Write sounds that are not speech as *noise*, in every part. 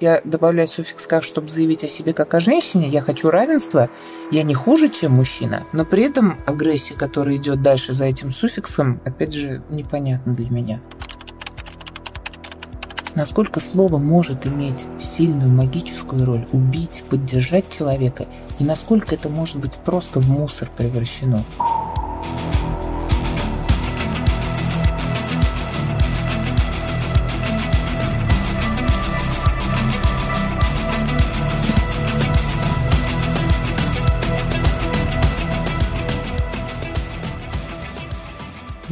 Я добавляю суффикс «как», чтобы заявить о себе как о женщине. Я хочу равенства. Я не хуже, чем мужчина. Но при этом агрессия, которая идет дальше за этим суффиксом, опять же, непонятна для меня. Насколько слово может иметь сильную магическую роль, убить, поддержать человека, и насколько это может быть просто в мусор превращено.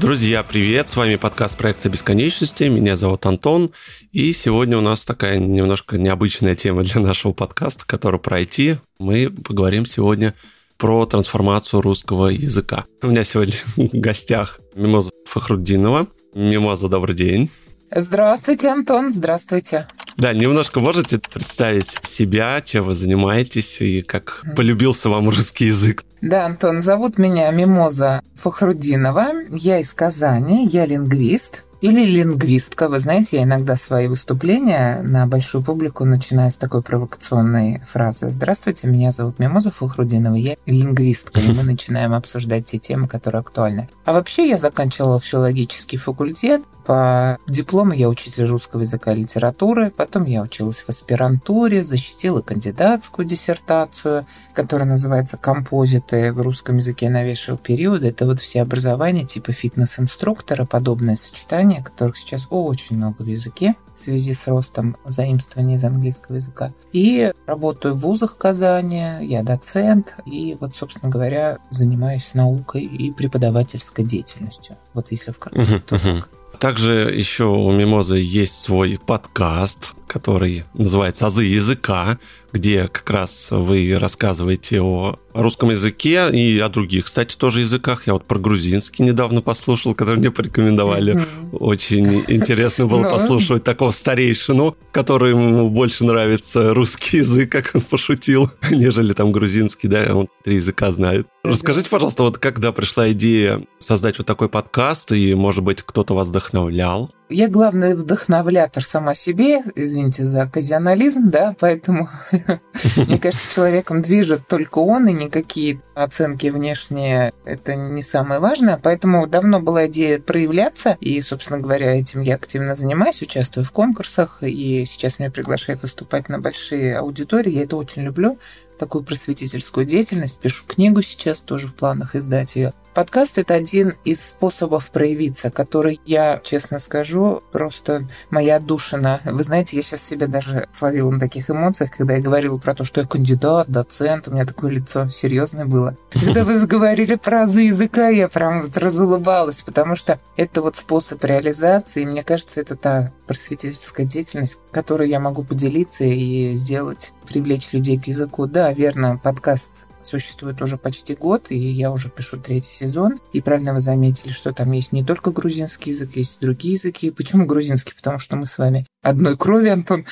Друзья, привет! С вами подкаст проекта бесконечности. Меня зовут Антон. И сегодня у нас такая немножко необычная тема для нашего подкаста, которая про IT. Мы поговорим сегодня про трансформацию русского языка. У меня сегодня *laughs* в гостях Мимоза Фахруддинова. Мимоза, добрый день. Здравствуйте, Антон, здравствуйте. Да, немножко можете представить себя, чем вы занимаетесь и как полюбился вам русский язык? Да, Антон, зовут меня Мимоза Фахрудинова. Я из Казани, я лингвист. Или лингвистка. Вы знаете, я иногда свои выступления на большую публику начинаю с такой провокационной фразы. Здравствуйте, меня зовут Мимоза Фахрудинова, я лингвистка, и мы *laughs* начинаем обсуждать те темы, которые актуальны. А вообще я заканчивала филологический факультет, по диплому я учитель русского языка и литературы, потом я училась в аспирантуре, защитила кандидатскую диссертацию, которая называется «Композиты в русском языке новейшего периода». Это вот все образования типа фитнес-инструктора, подобное сочетание, которых сейчас очень много в языке в связи с ростом заимствования из английского языка. И работаю в вузах Казани, я доцент, и вот, собственно говоря, занимаюсь наукой и преподавательской деятельностью. Вот если вкратце, то так. Также еще у Мимозы есть свой подкаст, который называется «Азы языка», где как раз вы рассказываете о русском языке и о других, кстати, тоже языках. Я вот про грузинский недавно послушал, который мне порекомендовали. Очень интересно было ну. послушать такого старейшину, которому больше нравится русский язык, как он пошутил, *laughs* нежели там грузинский, да, он три языка знает. Расскажите, пожалуйста, вот когда пришла идея создать вот такой подкаст, и, может быть, кто-то вас вдохновлял? Я главный вдохновлятор сама себе, извините за оказионализм, да, поэтому *laughs* мне кажется, человеком движет только он, и никакие оценки внешние это не самое важное, поэтому давно была идея проявляться, и, собственно говоря, этим я активно занимаюсь, участвую в конкурсах, и сейчас меня приглашают выступать на большие аудитории, я это очень люблю, такую просветительскую деятельность, пишу книгу сейчас, тоже в планах издать ее. Подкаст – это один из способов проявиться, который, я честно скажу, просто моя душина. Вы знаете, я сейчас себя даже словила на таких эмоциях, когда я говорила про то, что я кандидат, доцент, у меня такое лицо серьезное было. Когда вы заговорили про языка, я прям вот разулыбалась, потому что это вот способ реализации, и мне кажется, это та просветительская деятельность, которой я могу поделиться и сделать, привлечь людей к языку. Да, верно, подкаст существует уже почти год, и я уже пишу третий сезон. И правильно вы заметили, что там есть не только грузинский язык, есть и другие языки. Почему грузинский? Потому что мы с вами одной крови, Антон.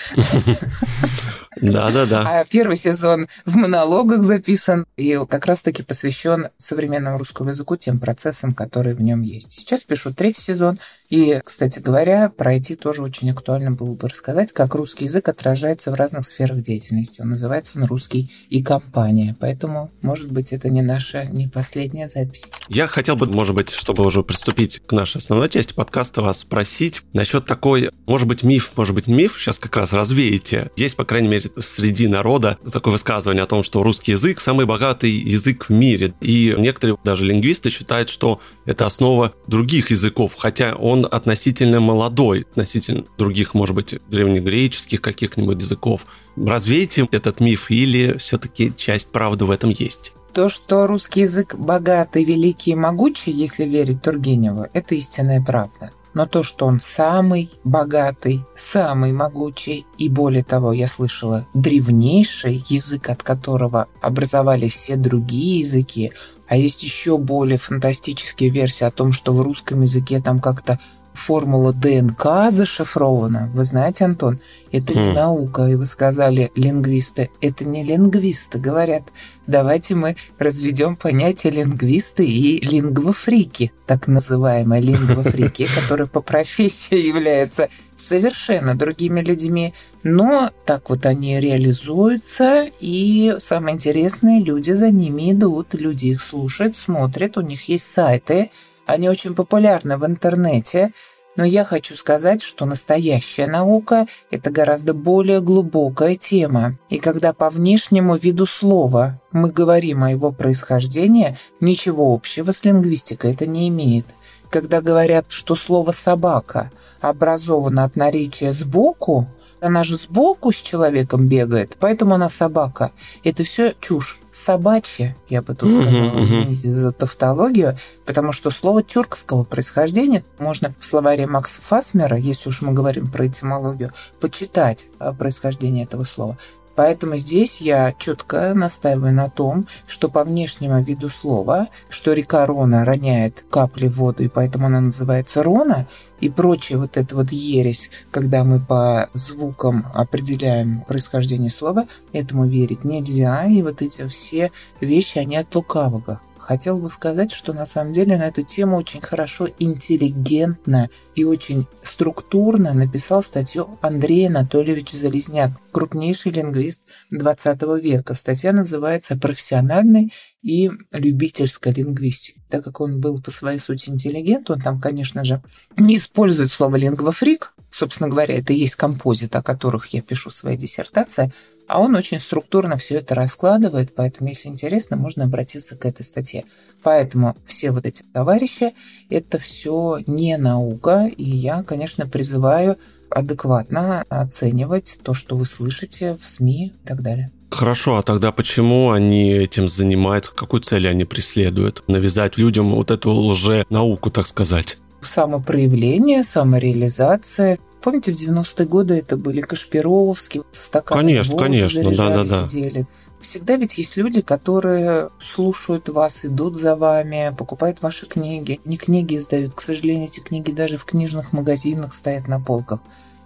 Да, да, да. А первый сезон в монологах записан и как раз-таки посвящен современному русскому языку, тем процессам, которые в нем есть. Сейчас пишу третий сезон. И, кстати говоря, про IT тоже очень актуально было бы рассказать, как русский язык отражается в разных сферах деятельности. Он называется он русский и компания. Поэтому, может быть, это не наша не последняя запись. Я хотел бы, может быть, чтобы уже приступить к нашей основной части подкаста, вас спросить насчет такой, может быть, миф, может быть, миф, сейчас как раз развеете. Есть, по крайней мере, среди народа такое высказывание о том, что русский язык самый богатый язык в мире. И некоторые даже лингвисты считают, что это основа других языков, хотя он относительно молодой, относительно других, может быть, древнегреческих каких-нибудь языков. Развейте этот миф или все-таки часть правды в этом есть? То, что русский язык богатый, великий и могучий, если верить Тургеневу, это истинная правда но то, что он самый богатый, самый могучий. И, более того, я слышала, древнейший язык, от которого образовали все другие языки, а есть еще более фантастические версии о том, что в русском языке там как-то формула ДНК зашифрована. Вы знаете, Антон, это mm. не хм. наука. И вы сказали, лингвисты. Это не лингвисты. Говорят, давайте мы разведем понятие лингвисты и лингвофрики, так называемые лингвофрики, *laughs* которые по профессии являются совершенно другими людьми, но так вот они реализуются, и самое интересное, люди за ними идут, люди их слушают, смотрят, у них есть сайты, они очень популярны в интернете, но я хочу сказать, что настоящая наука – это гораздо более глубокая тема. И когда по внешнему виду слова мы говорим о его происхождении, ничего общего с лингвистикой это не имеет. Когда говорят, что слово «собака» образовано от наречия «сбоку», она же сбоку с человеком бегает, поэтому она собака. Это все чушь. Собачья, я бы тут сказала, извините за тавтологию, потому что слово тюркского происхождения можно в словаре Макса Фасмера, если уж мы говорим про этимологию, почитать происхождение этого слова. Поэтому здесь я четко настаиваю на том, что по внешнему виду слова, что река Рона роняет капли в воду, и поэтому она называется Рона, и прочее вот это вот ересь, когда мы по звукам определяем происхождение слова, этому верить нельзя, и вот эти все вещи, они от лукавого. Хотел бы сказать, что на самом деле на эту тему очень хорошо, интеллигентно и очень структурно написал статью Андрей Анатольевич Залезняк, крупнейший лингвист 20 века. Статья называется «Профессиональной и любительской лингвистики». Так как он был по своей сути интеллигент, он там, конечно же, не использует слово «лингвофрик», собственно говоря, это и есть композит, о которых я пишу свои диссертации, а он очень структурно все это раскладывает, поэтому, если интересно, можно обратиться к этой статье. Поэтому все вот эти товарищи, это все не наука, и я, конечно, призываю адекватно оценивать то, что вы слышите в СМИ и так далее. Хорошо, а тогда почему они этим занимаются? Какую цель они преследуют? Навязать людям вот эту лже-науку, так сказать? Самопроявление, самореализация. Помните, в 90-е годы это были Кашпировские, стаканы Конечно, конечно, да-да-да. Сидели. Всегда ведь есть люди, которые слушают вас, идут за вами, покупают ваши книги. Не книги издают. К сожалению, эти книги даже в книжных магазинах стоят на полках.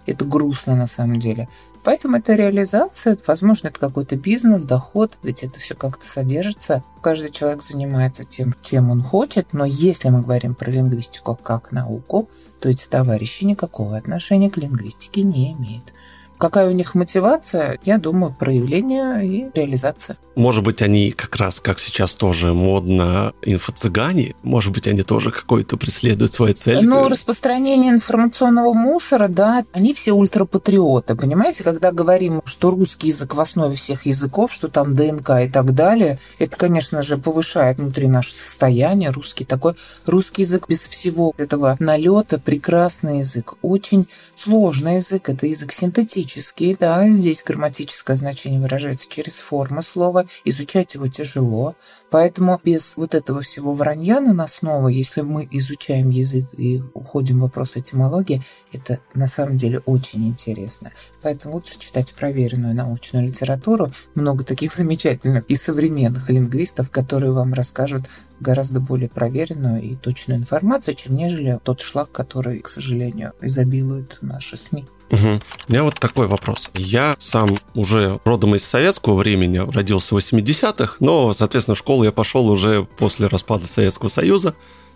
Это грустно на самом деле. Поэтому это реализация, возможно, это какой-то бизнес, доход, ведь это все как-то содержится. Каждый человек занимается тем, чем он хочет, но если мы говорим про лингвистику как науку, то эти товарищи никакого отношения к лингвистике не имеют. Какая у них мотивация? Я думаю, проявление и реализация. Может быть, они как раз, как сейчас тоже модно, инфо-цыгане? Может быть, они тоже какой-то преследуют свои цели? Ну, распространение информационного мусора, да, они все ультрапатриоты. Понимаете, когда говорим, что русский язык в основе всех языков, что там ДНК и так далее, это, конечно же, повышает внутри наше состояние. Русский такой, русский язык без всего этого налета, прекрасный язык. Очень сложный язык, это язык синтетический грамматический, да, здесь грамматическое значение выражается через форму слова, изучать его тяжело, поэтому без вот этого всего вранья на основу, если мы изучаем язык и уходим в вопрос этимологии, это на самом деле очень интересно. Поэтому лучше читать проверенную научную литературу, много таких замечательных и современных лингвистов, которые вам расскажут гораздо более проверенную и точную информацию, чем нежели тот шлак, который, к сожалению, изобилует наши СМИ. Угу. У меня вот такой вопрос. Я сам уже родом из советского времени, родился в 80-х, но, соответственно, в школу я пошел уже после распада Советского Союза,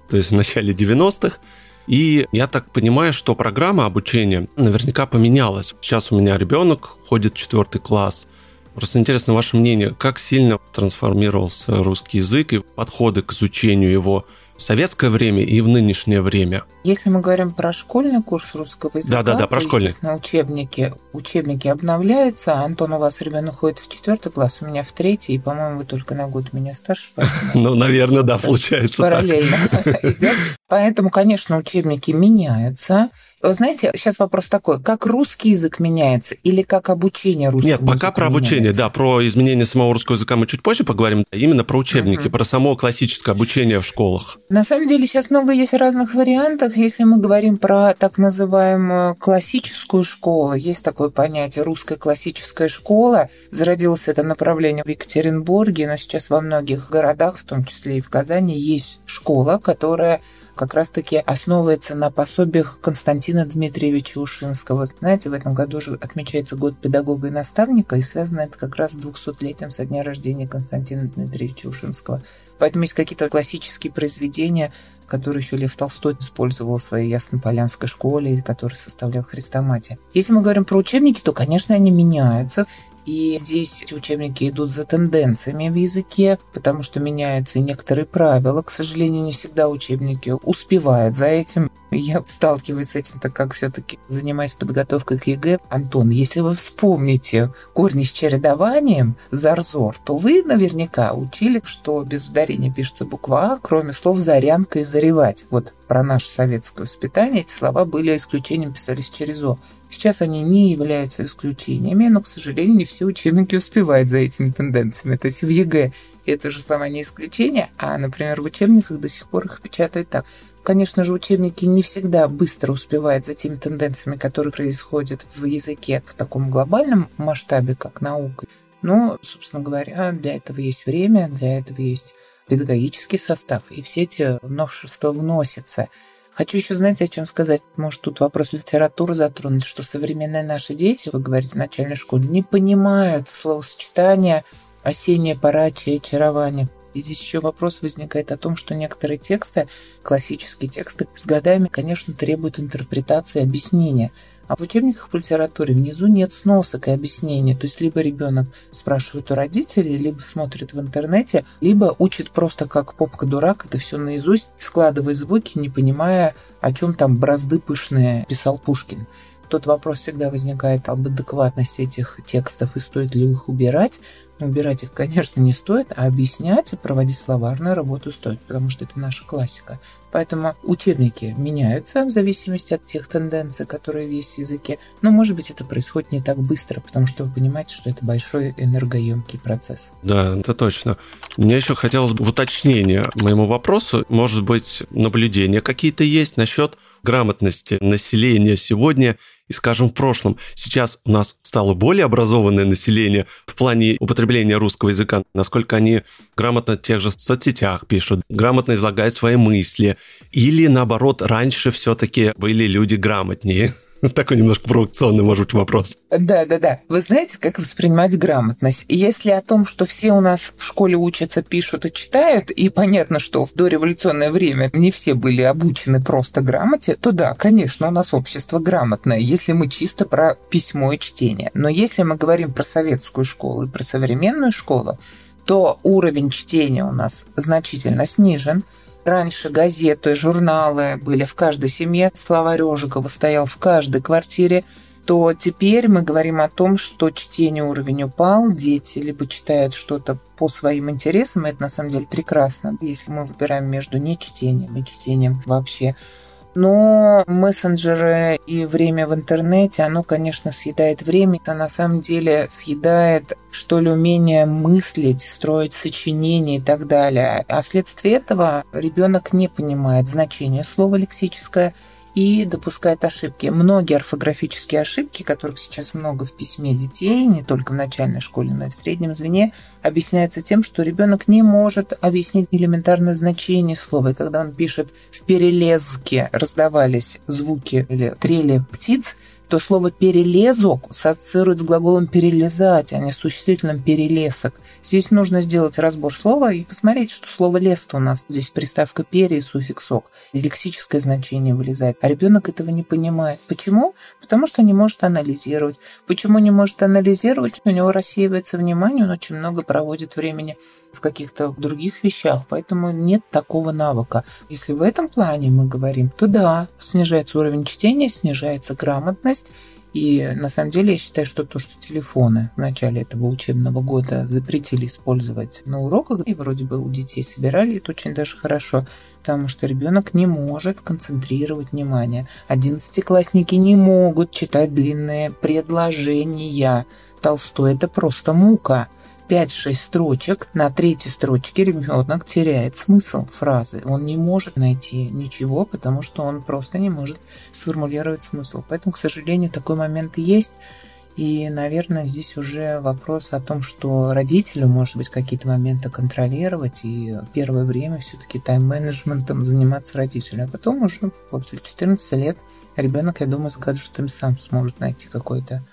то есть в начале 90-х. И я так понимаю, что программа обучения наверняка поменялась. Сейчас у меня ребенок ходит в четвертый класс. Просто интересно ваше мнение, как сильно трансформировался русский язык и подходы к изучению его в советское время и в нынешнее время. Если мы говорим про школьный курс русского языка, да, да, да, про то, школьный. естественно, учебники, учебники обновляются. Антон, у вас ребенок ходит в четвертый класс, у меня в третий, и, по-моему, вы только на год меня старше. *laughs* Ну, наверное, да, *laughs* получается. Параллельно *laughs* идет. Поэтому, конечно, учебники меняются. Вы знаете, сейчас вопрос такой, как русский язык меняется или как обучение русского Нет, пока про обучение, меняется? да, про изменение самого русского языка мы чуть позже поговорим, именно про учебники, uh-huh. про само классическое обучение в школах. На самом деле сейчас много есть разных вариантов. Если мы говорим про так называемую классическую школу, есть такое понятие русская классическая школа. Зародилось это направление в Екатеринбурге, но сейчас во многих городах, в том числе и в Казани, есть школа, которая как раз-таки основывается на пособиях Константина Дмитриевича Ушинского. Знаете, в этом году же отмечается год педагога и наставника, и связано это как раз с 200-летием со дня рождения Константина Дмитриевича Ушинского. Поэтому есть какие-то классические произведения, которые еще Лев Толстой использовал в своей Яснополянской школе, который составлял хрестоматию. Если мы говорим про учебники, то, конечно, они меняются. И здесь учебники идут за тенденциями в языке, потому что меняются некоторые правила. К сожалению, не всегда учебники успевают за этим. Я сталкиваюсь с этим, так как все-таки занимаюсь подготовкой к ЕГЭ. Антон, если вы вспомните корни с чередованием, зар-зор, то вы наверняка учили, что без ударения пишется буква А, кроме слов зорянка и зоревать. Вот при нашем советское воспитание эти слова были исключением, писались через О. Сейчас они не являются исключениями, но, к сожалению, не все учебники успевают за этими тенденциями. То есть в ЕГЭ это же слова не исключение, а, например, в учебниках до сих пор их печатают так. Конечно же, учебники не всегда быстро успевают за теми тенденциями, которые происходят в языке в таком глобальном масштабе, как наука. Но, собственно говоря, для этого есть время, для этого есть педагогический состав, и все эти новшества вносятся. Хочу еще, знаете, о чем сказать? Может, тут вопрос литературы затронуть, что современные наши дети, вы говорите, в начальной школе, не понимают словосочетания «осенняя пора, чье очарование». И здесь еще вопрос возникает о том, что некоторые тексты, классические тексты, с годами, конечно, требуют интерпретации объяснения. А в учебниках по литературе внизу нет сносок и объяснений. То есть либо ребенок спрашивает у родителей, либо смотрит в интернете, либо учит просто как попка-дурак это все наизусть, складывая звуки, не понимая, о чем там бразды пышные писал Пушкин. Тот вопрос всегда возникает об адекватности этих текстов и стоит ли их убирать. Убирать их, конечно, не стоит, а объяснять и проводить словарную работу стоит, потому что это наша классика. Поэтому учебники меняются в зависимости от тех тенденций, которые есть в языке. Но, может быть, это происходит не так быстро, потому что вы понимаете, что это большой энергоемкий процесс. Да, это точно. Мне еще хотелось бы в уточнение моему вопросу, может быть, наблюдения какие-то есть насчет грамотности населения сегодня и, скажем, в прошлом. Сейчас у нас стало более образованное население в плане употребления русского языка, насколько они грамотно в тех же соцсетях пишут, грамотно излагают свои мысли, или наоборот, раньше все-таки были люди грамотнее. *laughs* Такой немножко провокационный, может быть, вопрос. Да, да, да. Вы знаете, как воспринимать грамотность? Если о том, что все у нас в школе учатся, пишут и читают, и понятно, что в дореволюционное время не все были обучены просто грамоте, то да, конечно, у нас общество грамотное, если мы чисто про письмо и чтение. Но если мы говорим про советскую школу и про современную школу, то уровень чтения у нас значительно снижен. Раньше газеты, журналы были в каждой семье, словарь Ожегова стоял в каждой квартире, то теперь мы говорим о том, что чтение уровень упал, дети либо читают что-то по своим интересам, и это на самом деле прекрасно, если мы выбираем между нечтением и чтением вообще. Но мессенджеры и время в интернете, оно, конечно, съедает время, а на самом деле съедает, что ли, умение мыслить, строить сочинения и так далее. А вследствие этого ребенок не понимает значение слова лексическое – и допускает ошибки. Многие орфографические ошибки, которых сейчас много в письме детей, не только в начальной школе, но и в среднем звене, объясняется тем, что ребенок не может объяснить элементарное значение слова. И когда он пишет «в перелезке раздавались звуки или трели птиц», то слово «перелезок» ассоциирует с глаголом «перелезать», а не с существительным «перелесок». Здесь нужно сделать разбор слова и посмотреть, что слово «лес» у нас. Здесь приставка «пере» и суффикс «ок». Лексическое значение вылезает. А ребенок этого не понимает. Почему? Потому что не может анализировать. Почему не может анализировать? У него рассеивается внимание, он очень много проводит времени в каких-то других вещах, поэтому нет такого навыка. Если в этом плане мы говорим, то да, снижается уровень чтения, снижается грамотность, и на самом деле я считаю, что то, что телефоны в начале этого учебного года запретили использовать на уроках, и вроде бы у детей собирали, это очень даже хорошо, потому что ребенок не может концентрировать внимание. Одиннадцатиклассники не могут читать длинные предложения. Толстой это просто мука. 5-6 строчек, на третьей строчке ребенок теряет смысл фразы. Он не может найти ничего, потому что он просто не может сформулировать смысл. Поэтому, к сожалению, такой момент есть. И, наверное, здесь уже вопрос о том, что родителю, может быть, какие-то моменты контролировать, и первое время все-таки тайм-менеджментом заниматься родителю. А потом уже после 14 лет ребенок, я думаю, с гаджетами сам сможет найти какой-то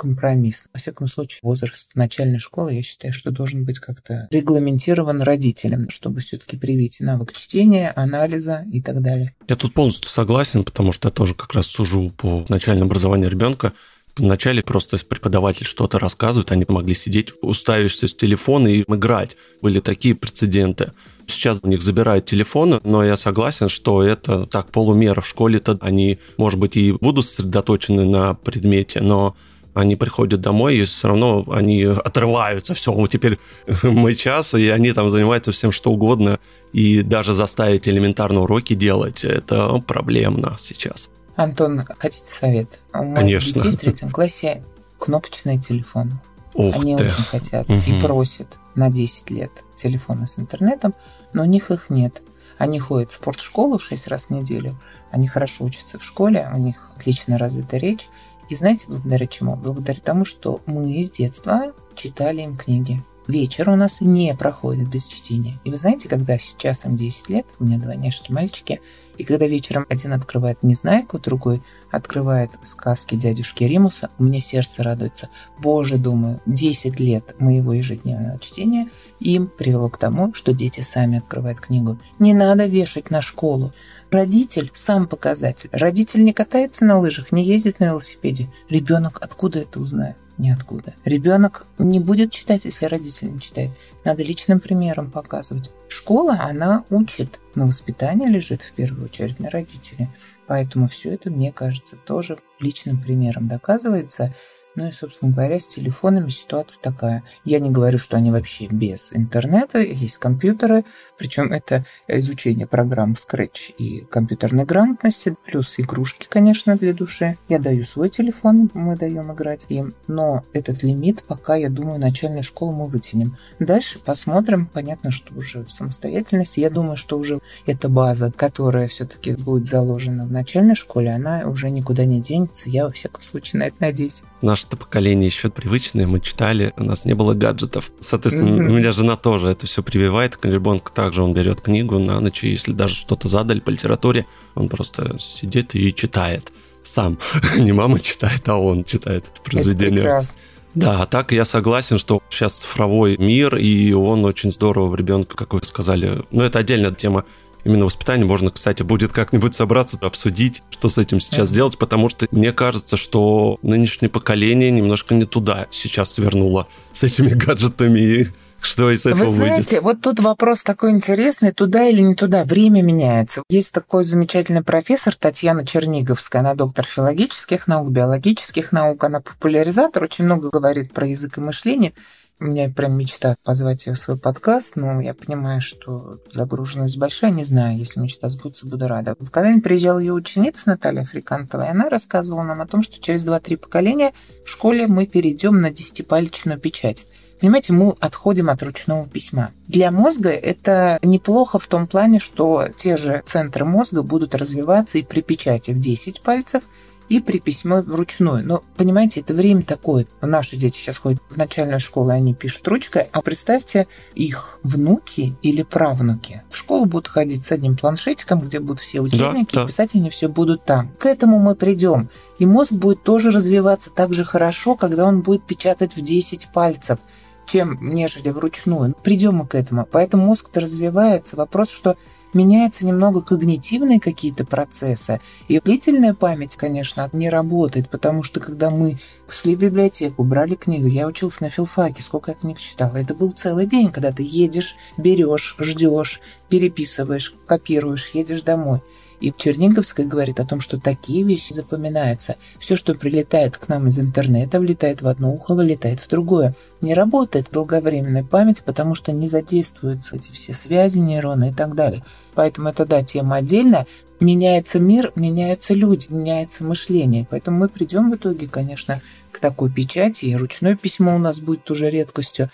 компромисс. Во всяком случае, возраст начальной школы, я считаю, что должен быть как-то регламентирован родителям, чтобы все-таки привить навык чтения, анализа и так далее. Я тут полностью согласен, потому что я тоже как раз сужу по начальному образованию ребенка. Вначале просто преподаватель что-то рассказывает, они могли сидеть, уставившись в телефон и играть. Были такие прецеденты. Сейчас у них забирают телефоны, но я согласен, что это так полумера. В школе-то они, может быть, и будут сосредоточены на предмете, но они приходят домой, и все равно они отрываются, все, вот теперь *laughs* мой час, и они там занимаются всем что угодно, и даже заставить элементарные уроки делать, это проблемно сейчас. Антон, хотите совет? У моих Конечно. детей в третьем классе кнопочные телефоны. Ух Они ты. очень хотят Мгм. и просят на 10 лет телефоны с интернетом, но у них их нет. Они ходят в спортшколу 6 раз в неделю, они хорошо учатся в школе, у них отлично развита речь. И знаете, благодаря чему? Благодаря тому, что мы с детства читали им книги. Вечер у нас не проходит без чтения. И вы знаете, когда сейчас им 10 лет, у меня двойняшки мальчики, и когда вечером один открывает «Незнайку», другой открывает сказки дядюшки Римуса, у меня сердце радуется. Боже, думаю, 10 лет моего ежедневного чтения им привело к тому, что дети сами открывают книгу. Не надо вешать на школу. Родитель – сам показатель. Родитель не катается на лыжах, не ездит на велосипеде. Ребенок откуда это узнает? Ниоткуда. Ребенок не будет читать, если родитель не читает. Надо личным примером показывать. Школа, она учит, но воспитание лежит в первую очередь на родителе. Поэтому все это, мне кажется, тоже личным примером доказывается. Ну и, собственно говоря, с телефонами ситуация такая. Я не говорю, что они вообще без интернета, есть компьютеры, причем это изучение программ Scratch и компьютерной грамотности, плюс игрушки, конечно, для души. Я даю свой телефон, мы даем играть им, но этот лимит пока, я думаю, начальную школу мы вытянем. Дальше посмотрим, понятно, что уже в самостоятельности. Я думаю, что уже эта база, которая все-таки будет заложена в начальной школе, она уже никуда не денется. Я, во всяком случае, на это надеюсь. Наше-то поколение еще привычное, мы читали, у нас не было гаджетов. Соответственно, Мгм. у меня жена тоже это все прививает. Ребенок также он берет книгу на ночь, и если даже что-то задали по литературе, он просто сидит и читает сам. *laughs* Не мама читает, а он читает это Это произведение. прекрасно. Да, так я согласен, что сейчас цифровой мир, и он очень здорово в ребенка, как вы сказали. Но это отдельная тема. Именно воспитание можно, кстати, будет как-нибудь собраться, обсудить, что с этим сейчас Мгм. делать, потому что мне кажется, что нынешнее поколение немножко не туда сейчас свернуло с этими гаджетами, и что из этого Вы знаете, выйдет. вот тут вопрос такой интересный, туда или не туда, время меняется. Есть такой замечательный профессор Татьяна Черниговская, она доктор филологических наук, биологических наук, она популяризатор, очень много говорит про язык и мышление. У меня прям мечта позвать ее в свой подкаст, но я понимаю, что загруженность большая, не знаю, если мечта сбудется, буду рада. Когда-нибудь приезжала ее ученица Наталья Африкантова, и она рассказывала нам о том, что через 2-3 поколения в школе мы перейдем на десятипалечную печать. Понимаете, мы отходим от ручного письма. Для мозга это неплохо в том плане, что те же центры мозга будут развиваться и при печати в 10 пальцев, и при письме вручную. Но, понимаете, это время такое. Наши дети сейчас ходят в начальную школу, и они пишут ручкой, а представьте, их внуки или правнуки в школу будут ходить с одним планшетиком, где будут все учебники, да. и писать они все будут там. К этому мы придем. И мозг будет тоже развиваться так же хорошо, когда он будет печатать в 10 пальцев чем нежели вручную. Придем мы к этому. Поэтому мозг-то развивается. Вопрос, что меняются немного когнитивные какие-то процессы. И длительная память, конечно, не работает, потому что когда мы шли в библиотеку, брали книгу, я учился на филфаке, сколько я книг читала, это был целый день, когда ты едешь, берешь, ждешь, переписываешь, копируешь, едешь домой. И Черниговская говорит о том, что такие вещи запоминаются. Все, что прилетает к нам из интернета, влетает в одно ухо, вылетает в другое. Не работает долговременная память, потому что не задействуются эти все связи нейроны и так далее. Поэтому это, да, тема отдельная. Меняется мир, меняются люди, меняется мышление. Поэтому мы придем в итоге, конечно, к такой печати, и ручное письмо у нас будет уже редкостью.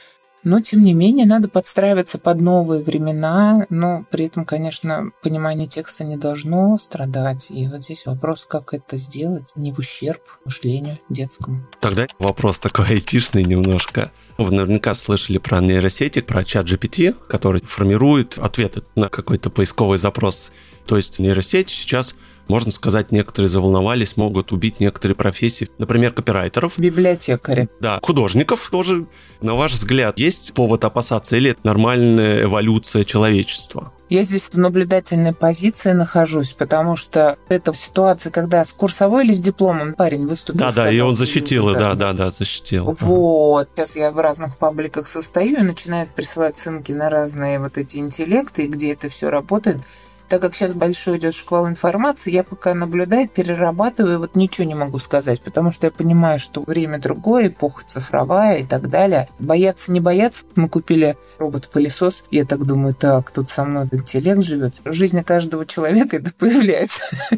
Но, тем не менее, надо подстраиваться под новые времена, но при этом, конечно, понимание текста не должно страдать. И вот здесь вопрос, как это сделать не в ущерб мышлению детскому. Тогда вопрос такой айтишный немножко. Вы наверняка слышали про нейросети, про чат GPT, который формирует ответы на какой-то поисковый запрос. То есть нейросеть сейчас можно сказать, некоторые заволновались, могут убить некоторые профессии, например, копирайтеров. Библиотекари. Да, художников тоже. На ваш взгляд, есть повод опасаться или это нормальная эволюция человечества? Я здесь в наблюдательной позиции нахожусь, потому что это ситуация, когда с курсовой или с дипломом парень выступил. Да, да, и он защитил, да, да, да, защитил. Вот. Сейчас я в разных пабликах состою и начинают присылать ссылки на разные вот эти интеллекты, где это все работает так как сейчас большой идет шквал информации, я пока наблюдаю, перерабатываю, вот ничего не могу сказать, потому что я понимаю, что время другое, эпоха цифровая и так далее. Бояться, не бояться. Мы купили робот-пылесос, я так думаю, так, тут со мной интеллект живет. В жизни каждого человека это появляется. *laughs*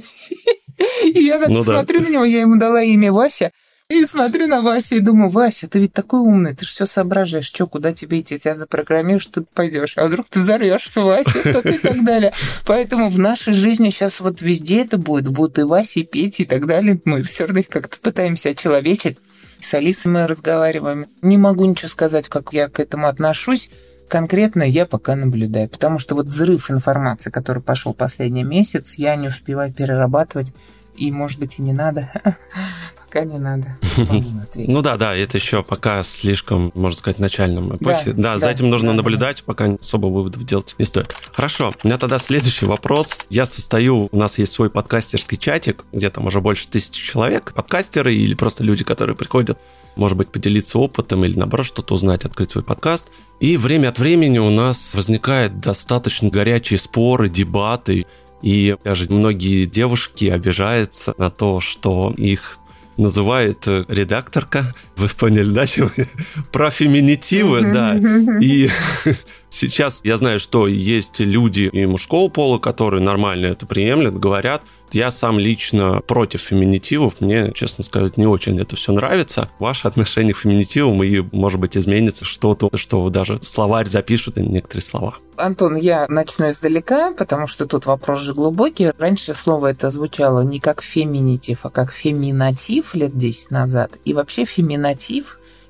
И я так ну, смотрю на него, я ему дала имя Вася, и смотрю на Васю и думаю, Вася, ты ведь такой умный, ты же все соображаешь, что, куда тебе идти, тебя запрограммируешь, ты пойдешь, а вдруг ты взорвешься, Вася, кто-то и так далее. Поэтому в нашей жизни сейчас вот везде это будет, будут и Вася, и Петя, и так далее. Мы все равно их как-то пытаемся очеловечить. С Алисой мы разговариваем. Не могу ничего сказать, как я к этому отношусь. Конкретно я пока наблюдаю, потому что вот взрыв информации, который пошел последний месяц, я не успеваю перерабатывать, и, может быть, и не надо. Пока не надо. *laughs* Ну да, да, это еще пока слишком, можно сказать, начальном эпохе. Да, за этим нужно наблюдать, пока особо выводов делать не стоит. Хорошо, у меня тогда следующий вопрос. Я состою, у нас есть свой подкастерский чатик, где там уже больше тысячи человек, подкастеры или просто люди, которые приходят может быть, поделиться опытом или, наоборот, что-то узнать, открыть свой подкаст. И время от времени у нас возникает достаточно горячие споры, дебаты, и даже многие девушки обижаются на то, что их называет э, редакторка, вы поняли, да, *laughs* про феминитивы, да, и *laughs* сейчас я знаю, что есть люди и мужского пола, которые нормально это приемлют, говорят, я сам лично против феминитивов, мне, честно сказать, не очень это все нравится. Ваше отношение к феминитивам и, может быть, изменится что-то, что даже словарь запишут и некоторые слова. Антон, я начну издалека, потому что тут вопрос же глубокий. Раньше слово это звучало не как феминитив, а как феминатив лет 10 назад. И вообще феминатив –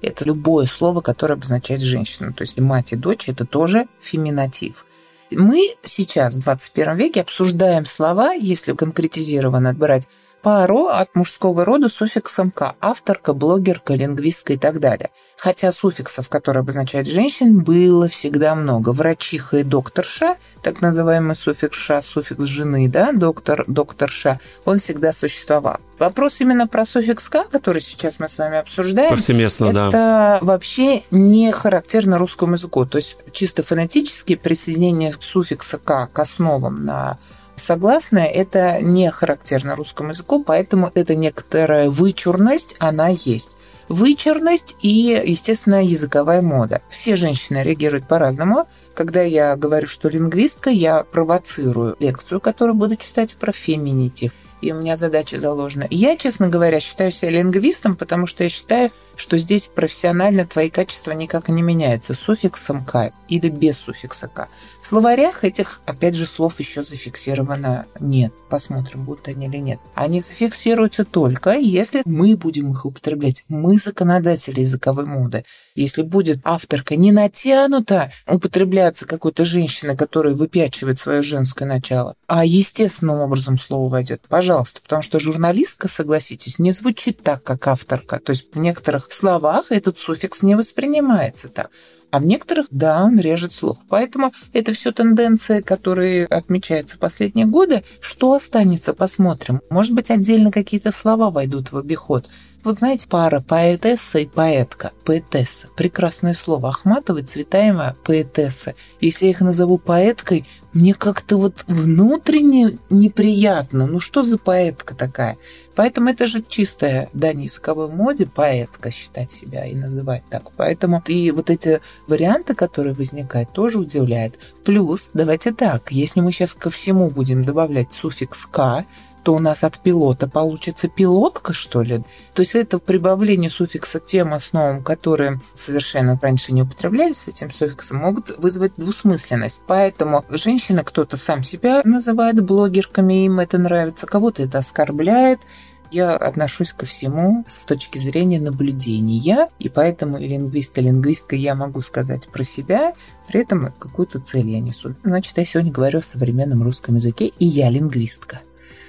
это любое слово, которое обозначает женщину. То есть и мать, и дочь – это тоже феминатив. Мы сейчас, в 21 веке, обсуждаем слова, если конкретизированно брать пару от мужского рода суффиксом «ка» – авторка, блогерка, лингвистка и так далее. Хотя суффиксов, которые обозначают женщин, было всегда много. Врачиха и докторша, так называемый суффикс «ша», суффикс жены, да, доктор, докторша, он всегда существовал. Вопрос именно про суффикс «ка», который сейчас мы с вами обсуждаем, Повсеместно, это да. вообще не характерно русскому языку. То есть чисто фонетически присоединение суффикса «ка» к основам на Согласная – это не характерно русскому языку, поэтому это некоторая вычурность, она есть. Вычурность и, естественно, языковая мода. Все женщины реагируют по-разному. Когда я говорю, что лингвистка, я провоцирую лекцию, которую буду читать про феминитив и у меня задача заложена. Я, честно говоря, считаю себя лингвистом, потому что я считаю, что здесь профессионально твои качества никак не меняются суффиксом «к» или без суффикса «к». В словарях этих, опять же, слов еще зафиксировано нет. Посмотрим, будут они или нет. Они зафиксируются только, если мы будем их употреблять. Мы законодатели языковой моды. Если будет авторка не натянута употребляться какой-то женщиной, которая выпячивает свое женское начало, а естественным образом слово войдет, пожалуйста. Потому что журналистка, согласитесь, не звучит так, как авторка. То есть в некоторых словах этот суффикс не воспринимается так. А в некоторых, да, он режет слух. Поэтому это все тенденции, которые отмечаются в последние годы. Что останется, посмотрим. Может быть, отдельно какие-то слова войдут в обиход. Вот знаете, пара поэтесса и поэтка. Поэтесса. Прекрасное слово. Ахматова Цветаева поэтесса. Если я их назову поэткой, мне как-то вот внутренне неприятно. Ну что за поэтка такая? Поэтому это же чистая, да, не моде поэтка считать себя и называть так. Поэтому и вот эти варианты, которые возникают, тоже удивляют. Плюс, давайте так, если мы сейчас ко всему будем добавлять суффикс «к», что у нас от пилота получится пилотка, что ли? То есть это прибавление суффикса тем основам, которые совершенно раньше не употреблялись этим суффиксом, могут вызвать двусмысленность. Поэтому женщина, кто-то сам себя называет блогерками, им это нравится, кого-то это оскорбляет, я отношусь ко всему с точки зрения наблюдения, и поэтому и лингвист, и лингвистка я могу сказать про себя, при этом какую-то цель я несу. Значит, я сегодня говорю о современном русском языке, и я лингвистка.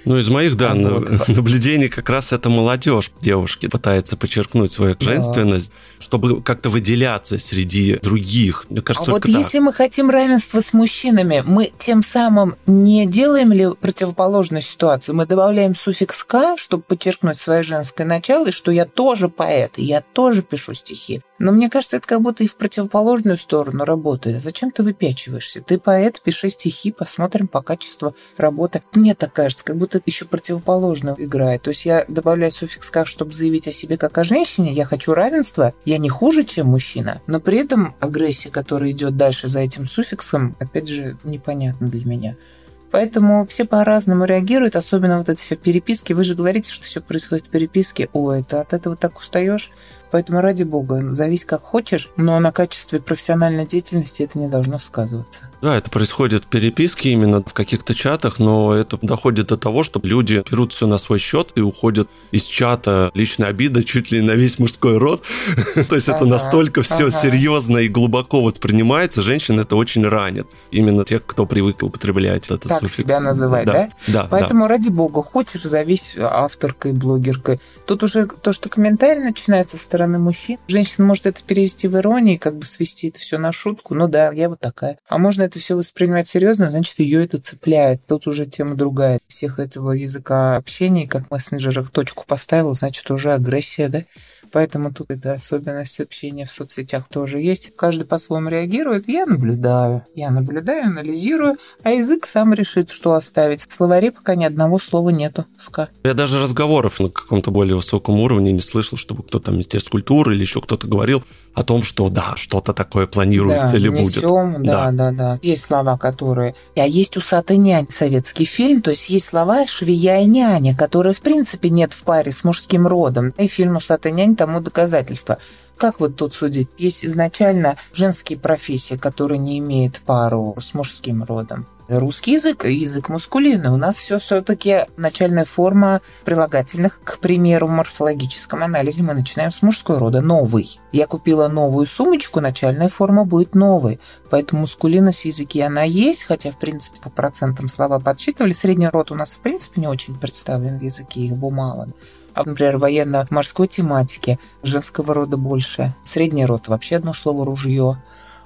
Ну, из моих, да, вот. *laughs* наблюдений как раз это молодежь. Девушки пытается подчеркнуть свою да. женственность, чтобы как-то выделяться среди других. Мне кажется, а вот так. если мы хотим равенства с мужчинами, мы тем самым не делаем ли противоположную ситуацию? Мы добавляем суффикс «к», чтобы подчеркнуть свое женское начало, и что я тоже поэт, и я тоже пишу стихи. Но мне кажется, это как будто и в противоположную сторону работает. Зачем ты выпячиваешься? Ты поэт, пиши стихи, посмотрим по качеству работы. Мне так кажется, как будто еще противоположно играет. То есть я добавляю суффикс «как», чтобы заявить о себе как о женщине. Я хочу равенства, я не хуже, чем мужчина. Но при этом агрессия, которая идет дальше за этим суффиксом, опять же, непонятна для меня. Поэтому все по-разному реагируют, особенно вот это все переписки. Вы же говорите, что все происходит в переписке. Ой, это от этого так устаешь. Поэтому, ради бога, завись как хочешь, но на качестве профессиональной деятельности это не должно сказываться. Да, это происходит в переписке именно в каких-то чатах, но это доходит до того, что люди берут все на свой счет и уходят из чата личная обида чуть ли на весь мужской род. *laughs* То есть это настолько все серьезно и глубоко воспринимается, женщин это очень ранит. Именно тех, кто привык употреблять это Так себя называть, да? Да. Поэтому, ради бога, хочешь завись авторкой, блогеркой. Тут уже то, что комментарий начинается с стороны мужчин. Женщина может это перевести в иронии, как бы свести это все на шутку. Ну да, я вот такая. А можно это все воспринимать серьезно, значит, ее это цепляет. Тут уже тема другая. Всех этого языка общения, как в мессенджерах точку поставил, значит, уже агрессия, да? Поэтому тут эта особенность общения в соцсетях тоже есть. Каждый по-своему реагирует. Я наблюдаю. Я наблюдаю, анализирую, а язык сам решит, что оставить. В словаре пока ни одного слова нету. Ска. Я даже разговоров на каком-то более высоком уровне не слышал, чтобы кто-то там Министерство культуры или еще кто-то говорил о том, что да, что-то такое планируется да, или несем, будет. Да, да, да, да. Есть слова, которые... А есть «Усатый нянь» советский фильм, то есть есть слова «швея и няня», которые в принципе нет в паре с мужским родом. И фильм «Усатый нянь» тому доказательство. Как вот тут судить? Есть изначально женские профессии, которые не имеют пару с мужским родом. Русский язык, язык мускулинный. У нас все все-таки начальная форма прилагательных. К примеру, в морфологическом анализе мы начинаем с мужской рода «новый». Я купила новую сумочку, начальная форма будет новой. Поэтому мускулинность в языке она есть, хотя, в принципе, по процентам слова подсчитывали. Средний род у нас, в принципе, не очень представлен в языке, его мало. А, например, военно-морской тематике женского рода больше. Средний род вообще одно слово «ружье»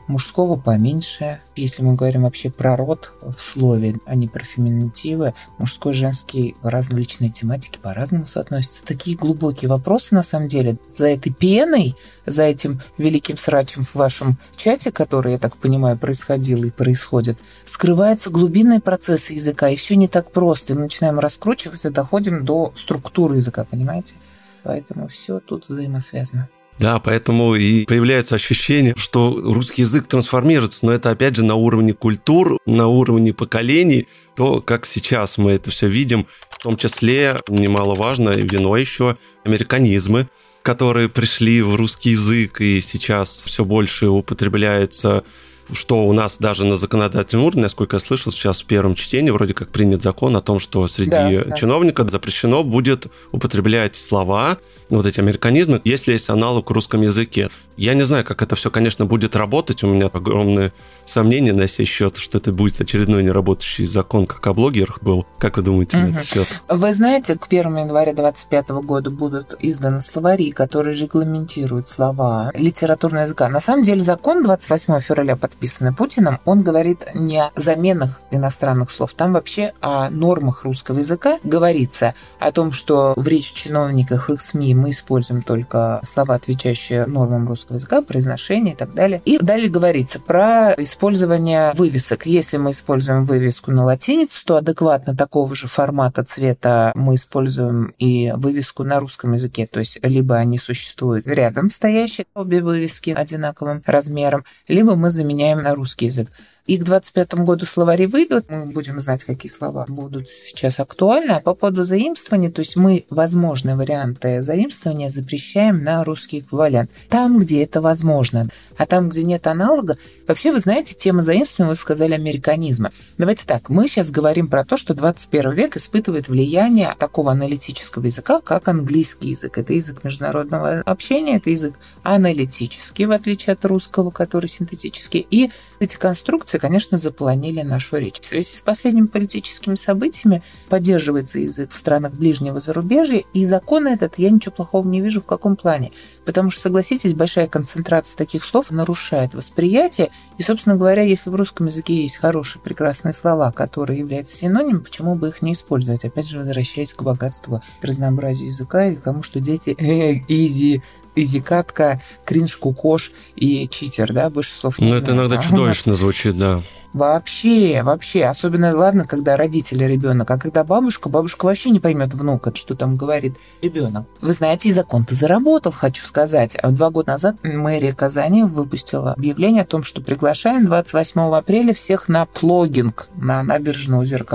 мужского поменьше. Если мы говорим вообще про род в слове, а не про феминитивы, мужской, женский различные тематики по-разному соотносятся. Такие глубокие вопросы, на самом деле. За этой пеной, за этим великим срачем в вашем чате, который, я так понимаю, происходил и происходит, скрываются глубинные процессы языка, и все не так просто. И мы начинаем раскручивать и доходим до структуры языка, понимаете? Поэтому все тут взаимосвязано. Да, поэтому и появляется ощущение, что русский язык трансформируется, но это опять же на уровне культур, на уровне поколений, то, как сейчас мы это все видим, в том числе, немаловажно, вино еще, американизмы, которые пришли в русский язык и сейчас все больше употребляются что у нас даже на законодательном уровне, насколько я слышал, сейчас в первом чтении вроде как принят закон о том, что среди да, да. чиновников запрещено будет употреблять слова, вот эти американизмы, если есть аналог в русском языке. Я не знаю, как это все, конечно, будет работать. У меня огромные сомнения на сей счет, что это будет очередной неработающий закон, как о блогерах был. Как вы думаете угу. на этот счет? Вы знаете, к 1 января 2025 года будут изданы словари, которые регламентируют слова литературного языка. На самом деле закон 28 февраля, подписанный Путиным, он говорит не о заменах иностранных слов. Там вообще о нормах русского языка говорится. О том, что в речи чиновниках, их СМИ мы используем только слова, отвечающие нормам русского языка, произношение и так далее. И далее говорится про использование вывесок. Если мы используем вывеску на латиницу, то адекватно такого же формата цвета мы используем и вывеску на русском языке. То есть либо они существуют рядом стоящие, обе вывески одинаковым размером, либо мы заменяем на русский язык. И к 25 году словари выйдут, мы будем знать, какие слова будут сейчас актуальны. А по поводу заимствования, то есть мы возможные варианты заимствования запрещаем на русский эквивалент. Там, где это возможно. А там, где нет аналога, вообще, вы знаете, тема заимствования, вы сказали, американизма. Давайте так, мы сейчас говорим про то, что 21 век испытывает влияние такого аналитического языка, как английский язык. Это язык международного общения, это язык аналитический, в отличие от русского, который синтетический. И эти конструкции, конечно, заполонили нашу речь. В связи с последними политическими событиями поддерживается язык в странах ближнего зарубежья, и закон этот я ничего плохого не вижу в каком плане. Потому что, согласитесь, большая концентрация таких слов нарушает восприятие. И, собственно говоря, если в русском языке есть хорошие, прекрасные слова, которые являются синонимом, почему бы их не использовать? Опять же, возвращаясь к богатству, к разнообразию языка и к тому, что дети *laughs* изи изикатка, кринж, кукош и читер, да, больше слов не Ну, это иногда чудовищно звучит, да. Вообще, вообще. Особенно, ладно, когда родители ребенок, а когда бабушка, бабушка вообще не поймет внука, что там говорит ребенок. Вы знаете, и закон-то заработал, хочу сказать. А два года назад мэрия Казани выпустила объявление о том, что приглашаем 28 апреля всех на плогинг на набережную озера.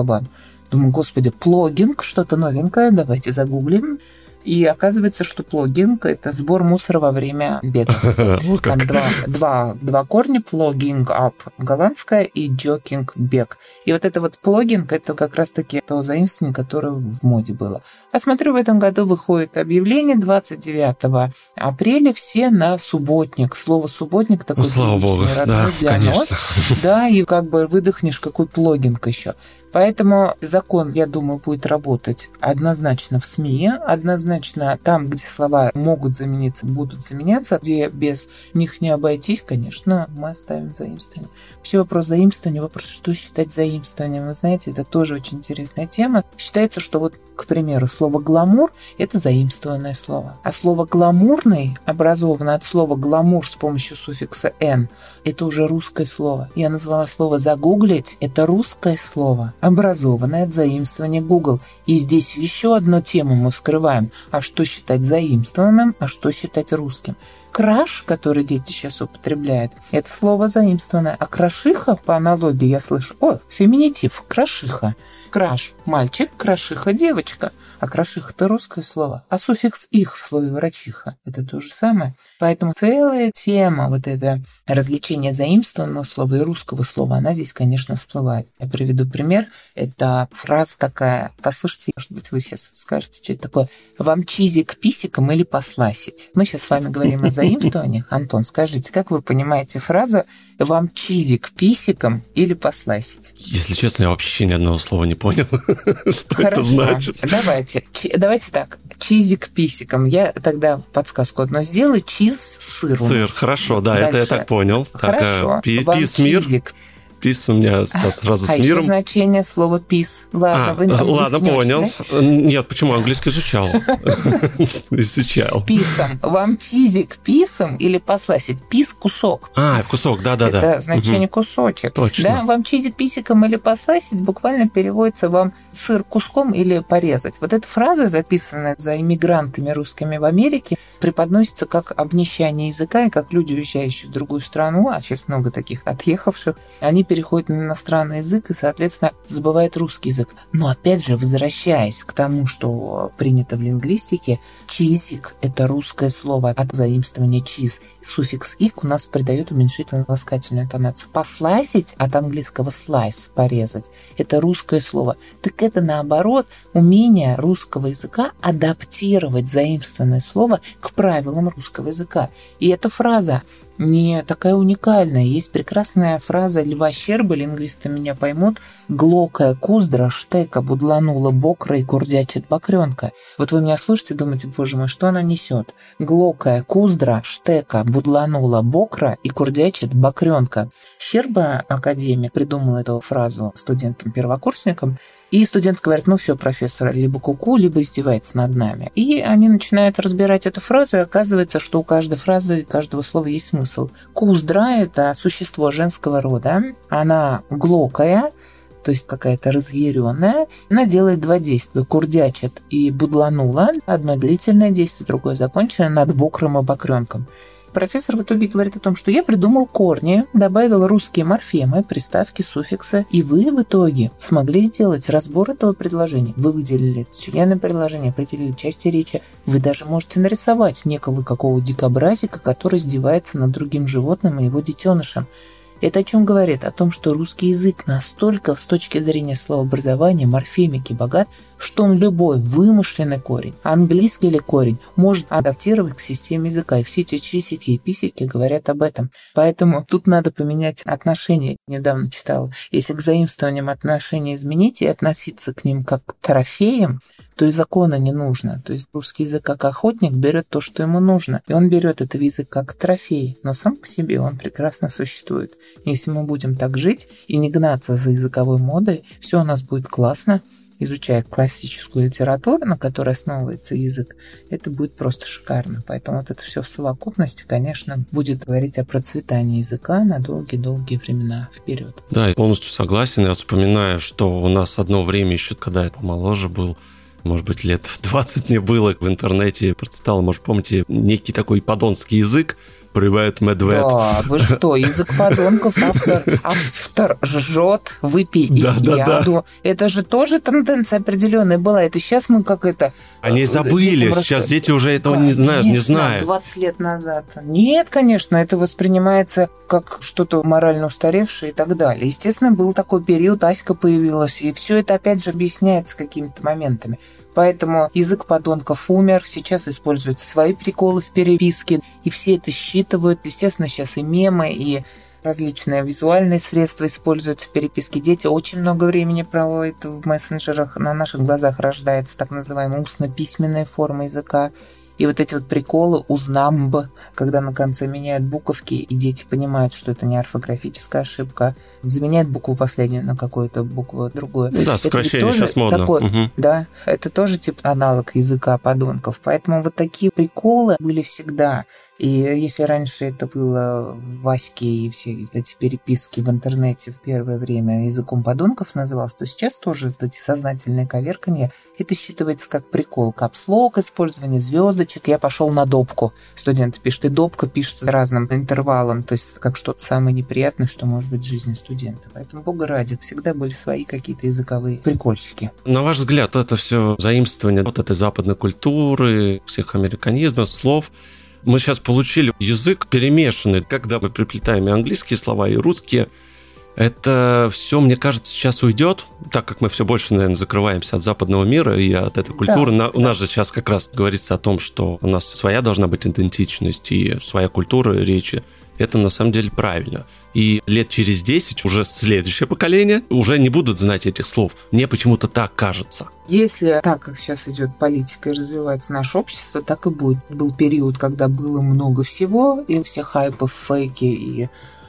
Думаю, господи, плогинг, что-то новенькое, давайте загуглим. И оказывается, что плогинг – это сбор мусора во время бега. *laughs* Там два, два, два корня – плогинг ап голландская и джокинг бег. И вот это вот плогинг – это как раз-таки то заимствование, которое в моде было. А смотрю, в этом году выходит объявление 29 апреля все на субботник. Слово субботник такой ну, слава богу, *laughs* да, для конечно. нос. Да, и как бы выдохнешь, какой плогинг еще. Поэтому закон, я думаю, будет работать однозначно в СМИ, однозначно там, где слова могут замениться, будут заменяться, где без них не обойтись, конечно, мы оставим заимствование. Вообще вопрос заимствования, вопрос, что считать заимствованием, вы знаете, это тоже очень интересная тема. Считается, что вот, к примеру, слово «гламур» — это заимствованное слово. А слово «гламурный» образовано от слова «гламур» с помощью суффикса «н» — это уже русское слово. Я назвала слово «загуглить» — это русское слово образованное от заимствования Google. И здесь еще одну тему мы вскрываем. А что считать заимствованным, а что считать русским? Краш, который дети сейчас употребляют, это слово заимствованное. А крашиха, по аналогии, я слышу, о, феминитив, крашиха. Краш – мальчик, крашиха – девочка. А крашиха – это русское слово. А суффикс «их» в слове врачиха – это то же самое. Поэтому целая тема, вот это развлечение заимствованного слова и русского слова, она здесь, конечно, всплывает. Я приведу пример. Это фраза такая, послушайте, может быть, вы сейчас скажете, что это такое. «Вам чизик писиком или посласить?» Мы сейчас с вами говорим о заимствованиях. *laughs* Антон, скажите, как вы понимаете фразу «Вам чизик писиком или посласить?» Если честно, я вообще ни одного слова не понял, *laughs* что это значит. Давайте, давайте так. Чизик писиком. Я тогда подсказку одну сделаю. Чиз сыр. Сыр, хорошо, да, это я так понял. Хорошо. Пис мир. Пис у меня сразу а с миром. А значение слова пис. Ладно, а, вы Ладно, понял. Очень, да? Нет, почему? Английский изучал. *laughs* Изучал. Писом. Вам чизик писом или посласить? Пис кусок. А, кусок, да-да-да. Это значение кусочек. Точно. Да, вам чизик писиком или посласить буквально переводится вам сыр куском или порезать. Вот эта фраза, записанная за иммигрантами русскими в Америке, преподносится как обнищание языка и как люди, уезжающие в другую страну, а сейчас много таких отъехавших, они переходит на иностранный язык и, соответственно, забывает русский язык. Но опять же, возвращаясь к тому, что принято в лингвистике, чизик – это русское слово от заимствования чиз. Суффикс «ик» у нас придает уменьшительно-ласкательную интонацию. Послайсить от английского slice – порезать – это русское слово. Так это, наоборот, умение русского языка адаптировать заимствованное слово к правилам русского языка. И эта фраза не такая уникальная. Есть прекрасная фраза Льва Щерба, лингвисты меня поймут, «Глокая куздра штека будланула бокра и курдячит бокренка». Вот вы меня слушаете, думаете, боже мой, что она несет? «Глокая куздра штека будланула бокра и курдячит бокренка». Щерба, академик, придумал эту фразу студентам-первокурсникам, и студент говорит, ну все, профессор, либо куку, -ку, либо издевается над нами. И они начинают разбирать эту фразу, и оказывается, что у каждой фразы, каждого слова есть смысл. Куздра – это существо женского рода, она глокая, то есть какая-то разъяренная. Она делает два действия. Курдячит и будланула. Одно длительное действие, другое законченное над бокрым и бокренком. Профессор в итоге говорит о том, что я придумал корни, добавил русские морфемы, приставки, суффиксы, и вы в итоге смогли сделать разбор этого предложения. Вы выделили члены предложения, определили части речи. Вы даже можете нарисовать некого какого дикобразика, который издевается над другим животным и его детенышем. Это о чем говорит? О том, что русский язык настолько с точки зрения словообразования, морфемики богат, что он любой вымышленный корень, английский или корень, может адаптировать к системе языка. И все эти чисики и писики говорят об этом. Поэтому тут надо поменять отношения. Недавно читала. Если к заимствованиям отношения изменить и относиться к ним как к трофеям, то и закона не нужно. То есть русский язык как охотник берет то, что ему нужно. И он берет этот язык как трофей. Но сам по себе он прекрасно существует. Если мы будем так жить и не гнаться за языковой модой, все у нас будет классно изучая классическую литературу, на которой основывается язык, это будет просто шикарно. Поэтому вот это все в совокупности, конечно, будет говорить о процветании языка на долгие-долгие времена вперед. Да, я полностью согласен. Я вспоминаю, что у нас одно время еще, когда я помоложе был, может быть, лет 20 мне было в интернете, прочитал, может, помните, некий такой подонский язык, Привет, медведь. Да, вы что, язык подонков, автор, автор жжет, выпей да, яду. Да, да. Это же тоже тенденция определенная была. Это сейчас мы как это... Они э, забыли, сейчас дети уже этого конечно, не знают, не знают. 20 лет назад. Нет, конечно, это воспринимается как что-то морально устаревшее и так далее. Естественно, был такой период, Аська появилась, и все это опять же объясняется какими-то моментами. Поэтому язык подонков умер, сейчас используют свои приколы в переписке, и все это считывают. Естественно, сейчас и мемы, и различные визуальные средства используются в переписке. Дети очень много времени проводят в мессенджерах. На наших глазах рождается так называемая устно-письменная форма языка. И вот эти вот приколы узнамб, когда на конце меняют буковки, и дети понимают, что это не орфографическая ошибка, заменяют букву последнюю на какую-то букву другую. Да, сокращение сейчас модно. Такой, угу. Да, это тоже типа аналог языка подонков. Поэтому вот такие приколы были всегда. И если раньше это было в Ваське и все вот эти переписки в интернете в первое время языком подонков называлось, то сейчас тоже вот эти сознательные коверкания, это считывается как прикол. Капслог, использование звездочек. Я пошел на допку. Студенты пишут, и допка пишется разным интервалом, то есть как что-то самое неприятное, что может быть в жизни студента. Поэтому, бога ради, всегда были свои какие-то языковые прикольчики. На ваш взгляд, это все заимствование вот этой западной культуры, всех американизмов, слов – мы сейчас получили язык перемешанный, когда мы приплетаем и английские слова, и русские. Это все, мне кажется, сейчас уйдет, так как мы все больше, наверное, закрываемся от западного мира и от этой культуры. Да, у нас же сейчас как раз говорится о том, что у нас своя должна быть идентичность и своя культура речи. Это на самом деле правильно. И лет через 10 уже следующее поколение уже не будут знать этих слов. Мне почему-то так кажется. Если так, как сейчас идет политика и развивается наше общество, так и будет. Был период, когда было много всего, и все хайпы, фейки и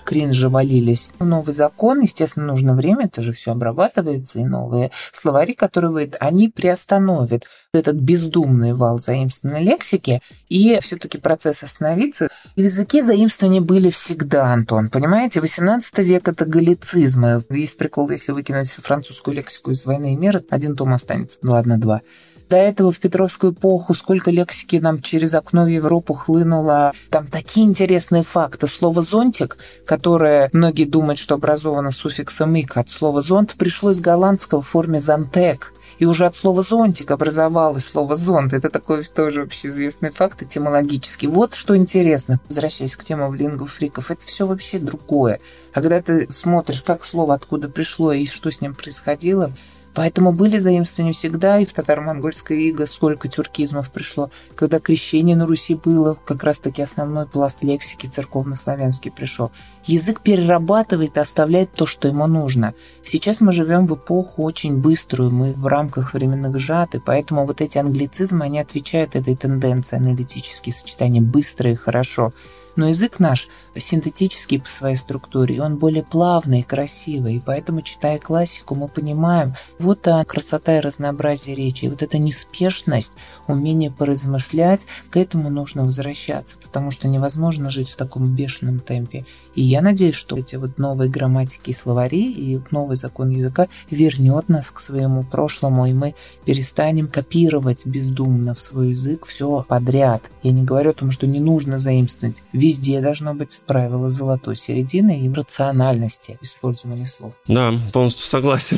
кринжа валились. Новый закон, естественно, нужно время, это же все обрабатывается, и новые словари, которые выйдут, они приостановят этот бездумный вал заимствованной лексики, и все-таки процесс остановится. Языке заимствования были всегда, Антон, понимаете? 18 век – это галлицизмы. Есть прикол, если выкинуть французскую лексику из «Войны и мира», один том останется, ну ладно, два. До этого в Петровскую эпоху сколько лексики нам через окно в Европу хлынуло. Там такие интересные факты. Слово «зонтик», которое многие думают, что образовано суффиксом «ик», от слова «зонт» пришло из голландского в форме «зонтек». И уже от слова «зонтик» образовалось слово «зонт». Это такой тоже общеизвестный факт этимологический. Вот что интересно, возвращаясь к теме лингвофриков, это все вообще другое. А когда ты смотришь, как слово откуда пришло и что с ним происходило, Поэтому были заимствования всегда, и в татаро-монгольской иго сколько тюркизмов пришло. Когда крещение на Руси было, как раз-таки основной пласт лексики церковно-славянский пришел. Язык перерабатывает и оставляет то, что ему нужно. Сейчас мы живем в эпоху очень быструю, мы в рамках временных сжаты, поэтому вот эти англицизмы, они отвечают этой тенденции аналитические сочетания быстро и хорошо. Но язык наш синтетический по своей структуре, и он более плавный и красивый. И поэтому, читая классику, мы понимаем, вот та красота и разнообразие речи, и вот эта неспешность, умение поразмышлять, к этому нужно возвращаться, потому что невозможно жить в таком бешеном темпе. И я надеюсь, что эти вот новые грамматики и словари и новый закон языка вернет нас к своему прошлому, и мы перестанем копировать бездумно в свой язык все подряд. Я не говорю о том, что не нужно заимствовать Везде должно быть правило золотой середины и рациональности использования слов. Да, полностью согласен.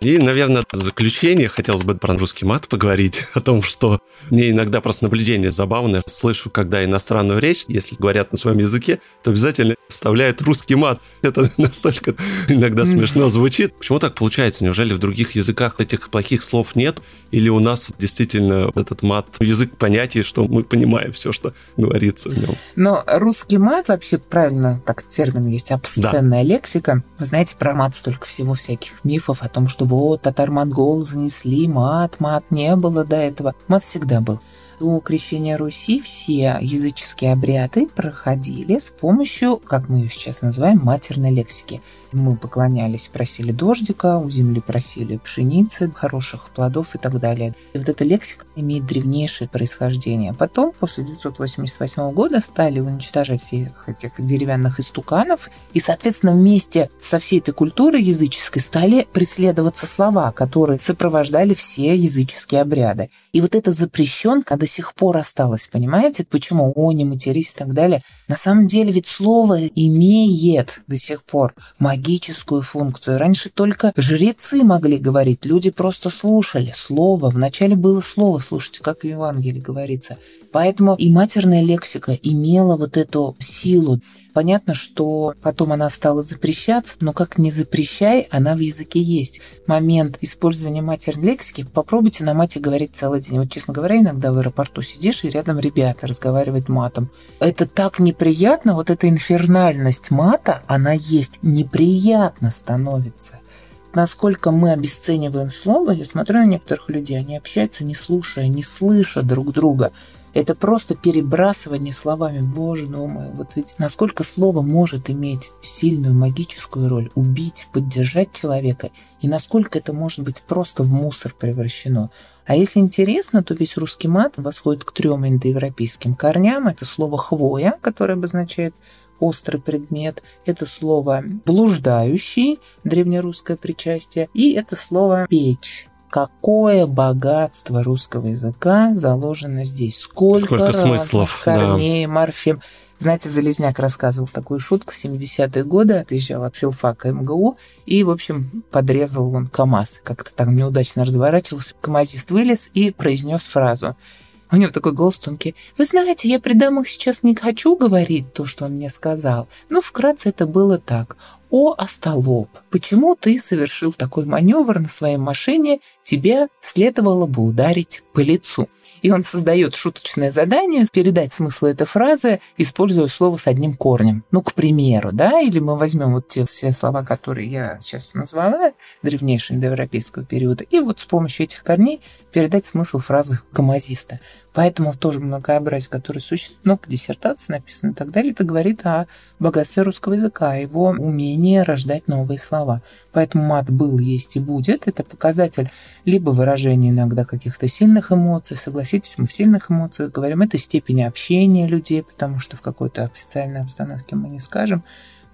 И, наверное, в заключение хотелось бы про русский мат поговорить, *laughs* о том, что мне иногда просто наблюдение забавное. Слышу, когда иностранную речь, если говорят на своем языке, то обязательно вставляют русский мат. Это *laughs* настолько иногда смешно звучит. Почему так получается? Неужели в других языках этих плохих слов нет? Или у нас действительно этот мат язык понятий, что мы понимаем все, что говорится в нем? Но русский мат вообще правильно, так термин есть, обсценная да. лексика. Вы знаете, про мат столько всего всяких мифов о том, что вот татар-монгол занесли мат, мат не было до этого. Мат всегда был до крещения Руси все языческие обряды проходили с помощью, как мы ее сейчас называем, матерной лексики. Мы поклонялись, просили дождика, у земли просили пшеницы, хороших плодов и так далее. И вот эта лексика имеет древнейшее происхождение. Потом, после 988 года, стали уничтожать всех этих деревянных истуканов, и, соответственно, вместе со всей этой культурой языческой стали преследоваться слова, которые сопровождали все языческие обряды. И вот это запрещенка до сих пор осталось, понимаете? Почему? О, не матерись и так далее. На самом деле ведь слово имеет до сих пор магическую функцию. Раньше только жрецы могли говорить, люди просто слушали слово. Вначале было слово, слушайте, как в Евангелии говорится. Поэтому и матерная лексика имела вот эту силу. Понятно, что потом она стала запрещаться, но как не запрещай, она в языке есть. Момент использования матерной лексики, попробуйте на мате говорить целый день. Вот, честно говоря, иногда в аэропорту сидишь, и рядом ребята разговаривают матом. Это так неприятно, вот эта инфернальность мата, она есть. Неприятно становится насколько мы обесцениваем слово, я смотрю на некоторых людей, они общаются не слушая, не слыша друг друга. Это просто перебрасывание словами. Боже ну мой, вот ведь насколько слово может иметь сильную магическую роль, убить, поддержать человека, и насколько это может быть просто в мусор превращено. А если интересно, то весь русский мат восходит к трем индоевропейским корням. Это слово «хвоя», которое обозначает острый предмет, это слово «блуждающий», древнерусское причастие, и это слово «печь» какое богатство русского языка заложено здесь. Сколько, Сколько смыслов, корней, да. морфем. Знаете, Залезняк рассказывал такую шутку в 70-е годы, отъезжал от филфака МГУ, и, в общем, подрезал он КАМАЗ. Как-то там неудачно разворачивался. КАМАЗист вылез и произнес фразу – у него такой голос тонкий. «Вы знаете, я при дамах сейчас не хочу говорить то, что он мне сказал. Но вкратце это было так. О, остолоп, почему ты совершил такой маневр на своей машине? Тебя следовало бы ударить по лицу». И он создает шуточное задание передать смысл этой фразы, используя слово с одним корнем. Ну, к примеру, да, или мы возьмем вот те все слова, которые я сейчас назвала, древнейшего индоевропейского периода, и вот с помощью этих корней передать смысл фразы камазиста. Поэтому тоже многообразие, которое существует, много диссертаций написано и так далее, это говорит о богатстве русского языка, о его умении рождать новые слова. Поэтому мат был, есть и будет. Это показатель либо выражения иногда каких-то сильных эмоций. Согласитесь, мы в сильных эмоциях говорим. Это степень общения людей, потому что в какой-то официальной обстановке мы не скажем.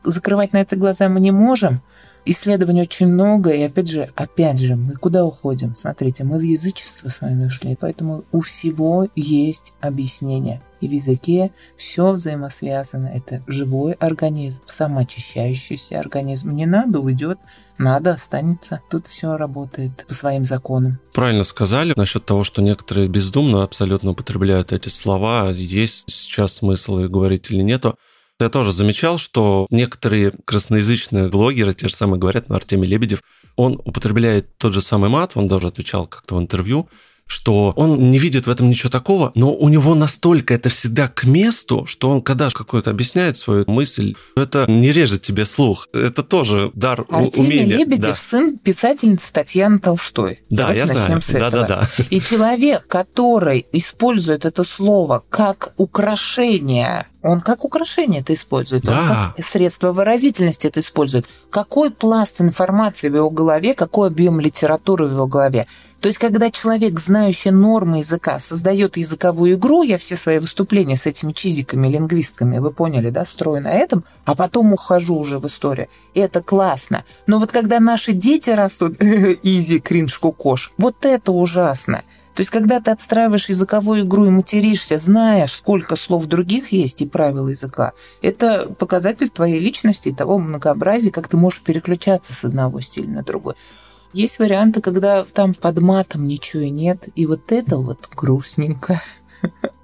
Закрывать на это глаза мы не можем, Исследований очень много, и опять же, опять же, мы куда уходим? Смотрите, мы в язычество с вами ушли, поэтому у всего есть объяснение. И в языке все взаимосвязано. Это живой организм, самоочищающийся организм. Не надо, уйдет, надо, останется. Тут все работает по своим законам. Правильно сказали насчет того, что некоторые бездумно абсолютно употребляют эти слова. Есть сейчас смысл их говорить или нету. Я тоже замечал, что некоторые красноязычные блогеры, те же самые говорят, но Артемий Лебедев, он употребляет тот же самый мат, он даже отвечал как-то в интервью, что он не видит в этом ничего такого, но у него настолько это всегда к месту, что он, когда какой-то объясняет свою мысль, это не режет тебе слух. Это тоже дар Артемий умения. Лебедев да. сын писательницы Татьяны Толстой. Да, Давайте я знаю. С этого. Да, да, да. И человек, который использует это слово как украшение он как украшение это использует, да. он как средство выразительности это использует. Какой пласт информации в его голове, какой объем литературы в его голове. То есть, когда человек, знающий нормы языка, создает языковую игру, я все свои выступления с этими чизиками, лингвистками, вы поняли, да, строю на этом, а потом ухожу уже в историю. И это классно. Но вот когда наши дети растут, *laughs* изи, кринж, кукош, вот это ужасно. То есть, когда ты отстраиваешь языковую игру и материшься, знаешь, сколько слов других есть и правил языка, это показатель твоей личности и того многообразия, как ты можешь переключаться с одного стиля на другой. Есть варианты, когда там под матом ничего и нет, и вот это вот грустненько.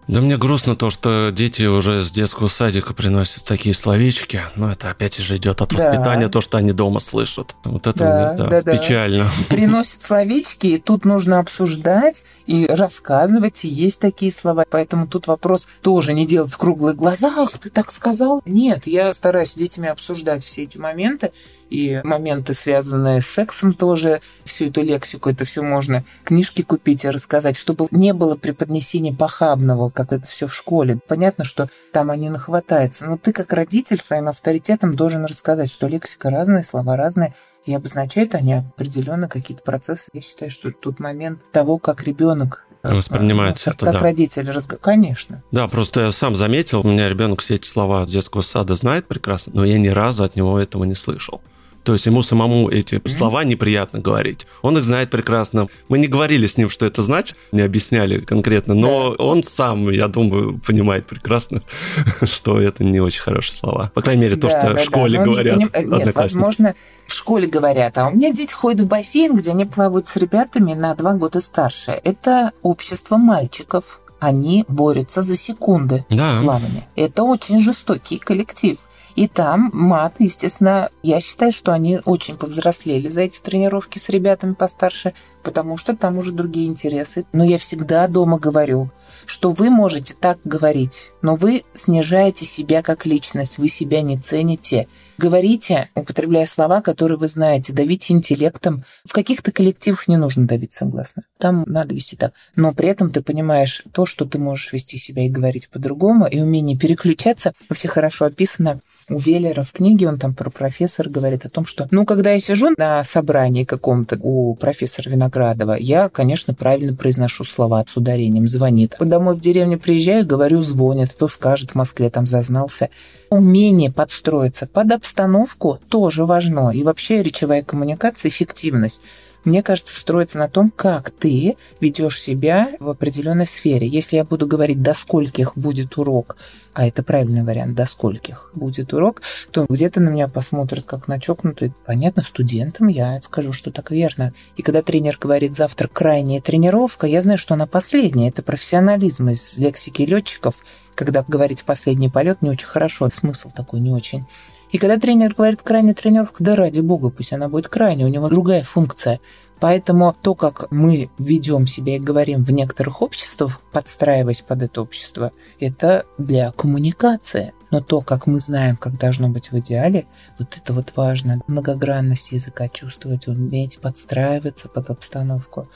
Да мне грустно то, что дети уже с детского садика приносят такие словечки. Но это опять же идет от воспитания, да. то, что они дома слышат. Вот это да, мне, да, да, печально. Приносят словечки, и тут нужно обсуждать и рассказывать, и есть такие слова. Поэтому тут вопрос тоже не делать круглые глаза. Ах, ты так сказал? Нет, я стараюсь с детьми обсуждать все эти моменты и моменты, связанные с сексом тоже, всю эту лексику, это все можно книжки купить и рассказать, чтобы не было преподнесения похабного, как это все в школе. Понятно, что там они нахватаются, но ты как родитель своим авторитетом должен рассказать, что лексика разная, слова разные, и обозначают они определенно какие-то процессы. Я считаю, что тут момент того, как ребенок э, воспринимается как, это, как да. родитель, конечно. Да, просто я сам заметил, у меня ребенок все эти слова от детского сада знает прекрасно, но я ни разу от него этого не слышал. То есть ему самому эти mm-hmm. слова неприятно говорить. Он их знает прекрасно. Мы не говорили с ним, что это значит, не объясняли конкретно, но да. он сам, я думаю, понимает прекрасно, *laughs* что это не очень хорошие слова. По крайней мере, то, да, что да, в школе да. говорят. Поним... Нет, возможно, в школе говорят, а у меня дети ходят в бассейн, где они плавают с ребятами на два года старше. Это общество мальчиков они борются за секунды да. в плавании. Это очень жестокий коллектив. И там мат, естественно, я считаю, что они очень повзрослели за эти тренировки с ребятами постарше, потому что там уже другие интересы. Но я всегда дома говорю, что вы можете так говорить, но вы снижаете себя как личность, вы себя не цените. Говорите, употребляя слова, которые вы знаете, давите интеллектом. В каких-то коллективах не нужно давить, согласно. Там надо вести так. Но при этом ты понимаешь то, что ты можешь вести себя и говорить по-другому, и умение переключаться. Все хорошо описано у Веллера в книге, он там про профессора говорит о том, что, ну, когда я сижу на собрании каком-то у профессора Виноградова, я, конечно, правильно произношу слова с ударением, звонит. Домой в деревню приезжаю, говорю, звонит, кто скажет, в Москве там зазнался. Умение подстроиться под обстановку тоже важно. И вообще речевая коммуникация, эффективность мне кажется, строится на том, как ты ведешь себя в определенной сфере. Если я буду говорить, до скольких будет урок, а это правильный вариант, до скольких будет урок, то где-то на меня посмотрят как на чокнутый. Понятно, студентам я скажу, что так верно. И когда тренер говорит, завтра крайняя тренировка, я знаю, что она последняя. Это профессионализм из лексики летчиков. Когда говорить последний полет не очень хорошо, смысл такой не очень. И когда тренер говорит крайняя тренировка, да ради бога, пусть она будет крайней, у него другая функция. Поэтому то, как мы ведем себя и говорим в некоторых обществах, подстраиваясь под это общество, это для коммуникации. Но то, как мы знаем, как должно быть в идеале, вот это вот важно. Многогранность языка чувствовать, уметь подстраиваться под обстановку.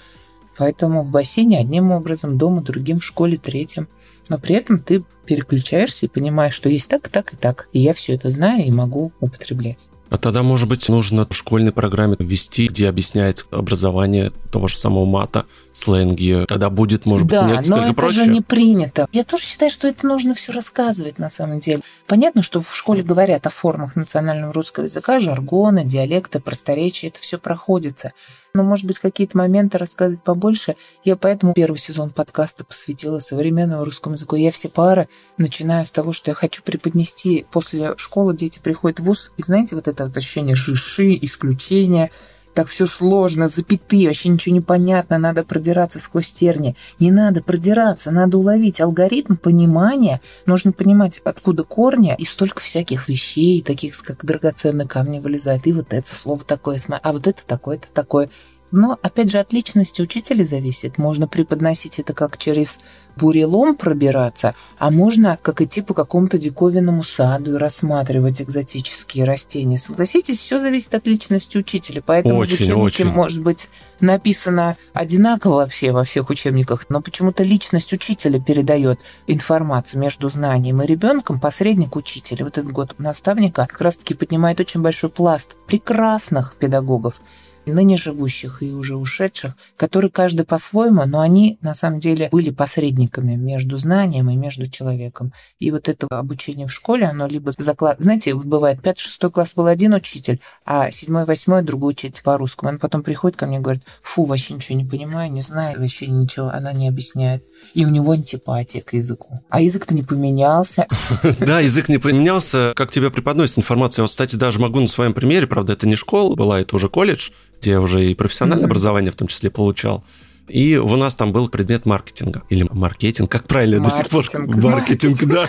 Поэтому в бассейне одним образом, дома другим, в школе третьим. Но при этом ты переключаешься и понимаешь, что есть так, так и так. И я все это знаю и могу употреблять. А тогда, может быть, нужно в школьной программе ввести, где объясняется образование того же самого мата, сленги. Тогда будет, может быть, да, несколько но это проще. же не принято. Я тоже считаю, что это нужно все рассказывать на самом деле. Понятно, что в школе говорят о формах национального русского языка, жаргона, диалекта, просторечия, это все проходится но, может быть, какие-то моменты рассказывать побольше. Я поэтому первый сезон подкаста посвятила современному русскому языку. Я все пары начинаю с того, что я хочу преподнести. После школы дети приходят в ВУЗ, и знаете, вот это вот ощущение жиши, исключения – так все сложно, запятые, вообще ничего не понятно, надо продираться сквозь терни. Не надо продираться, надо уловить алгоритм понимания. Нужно понимать, откуда корни, и столько всяких вещей, таких, как драгоценные камни вылезают. И вот это слово такое, а вот это такое, это такое. Но, опять же, от личности учителя зависит. Можно преподносить это как через бурелом пробираться, а можно как идти по какому-то диковинному саду и рассматривать экзотические растения. Согласитесь, все зависит от личности учителя. Поэтому очень, в учебнике очень. может быть написано одинаково вообще во всех учебниках, но почему-то личность учителя передает информацию между знанием и ребенком, посредник учителя. Вот этот год наставника как раз-таки поднимает очень большой пласт прекрасных педагогов, ныне живущих и уже ушедших, которые каждый по-своему, но они на самом деле были посредниками между знанием и между человеком. И вот это обучение в школе, оно либо заклад... Знаете, вот бывает, 5-6 класс был один учитель, а 7-8 другой учитель по-русскому. Он потом приходит ко мне и говорит, фу, вообще ничего не понимаю, не знаю, вообще ничего, она не объясняет. И у него антипатия к языку. А язык-то не поменялся. *laughs* Да, язык не поменялся. Как тебе преподносит информация? Вот, кстати, даже могу на своем примере, правда, это не школа была, это уже колледж, где я уже и профессиональное образование в том числе получал. И у нас там был предмет маркетинга. Или маркетинг, как правильно маркетинг. до сих пор? Маркетинг, да.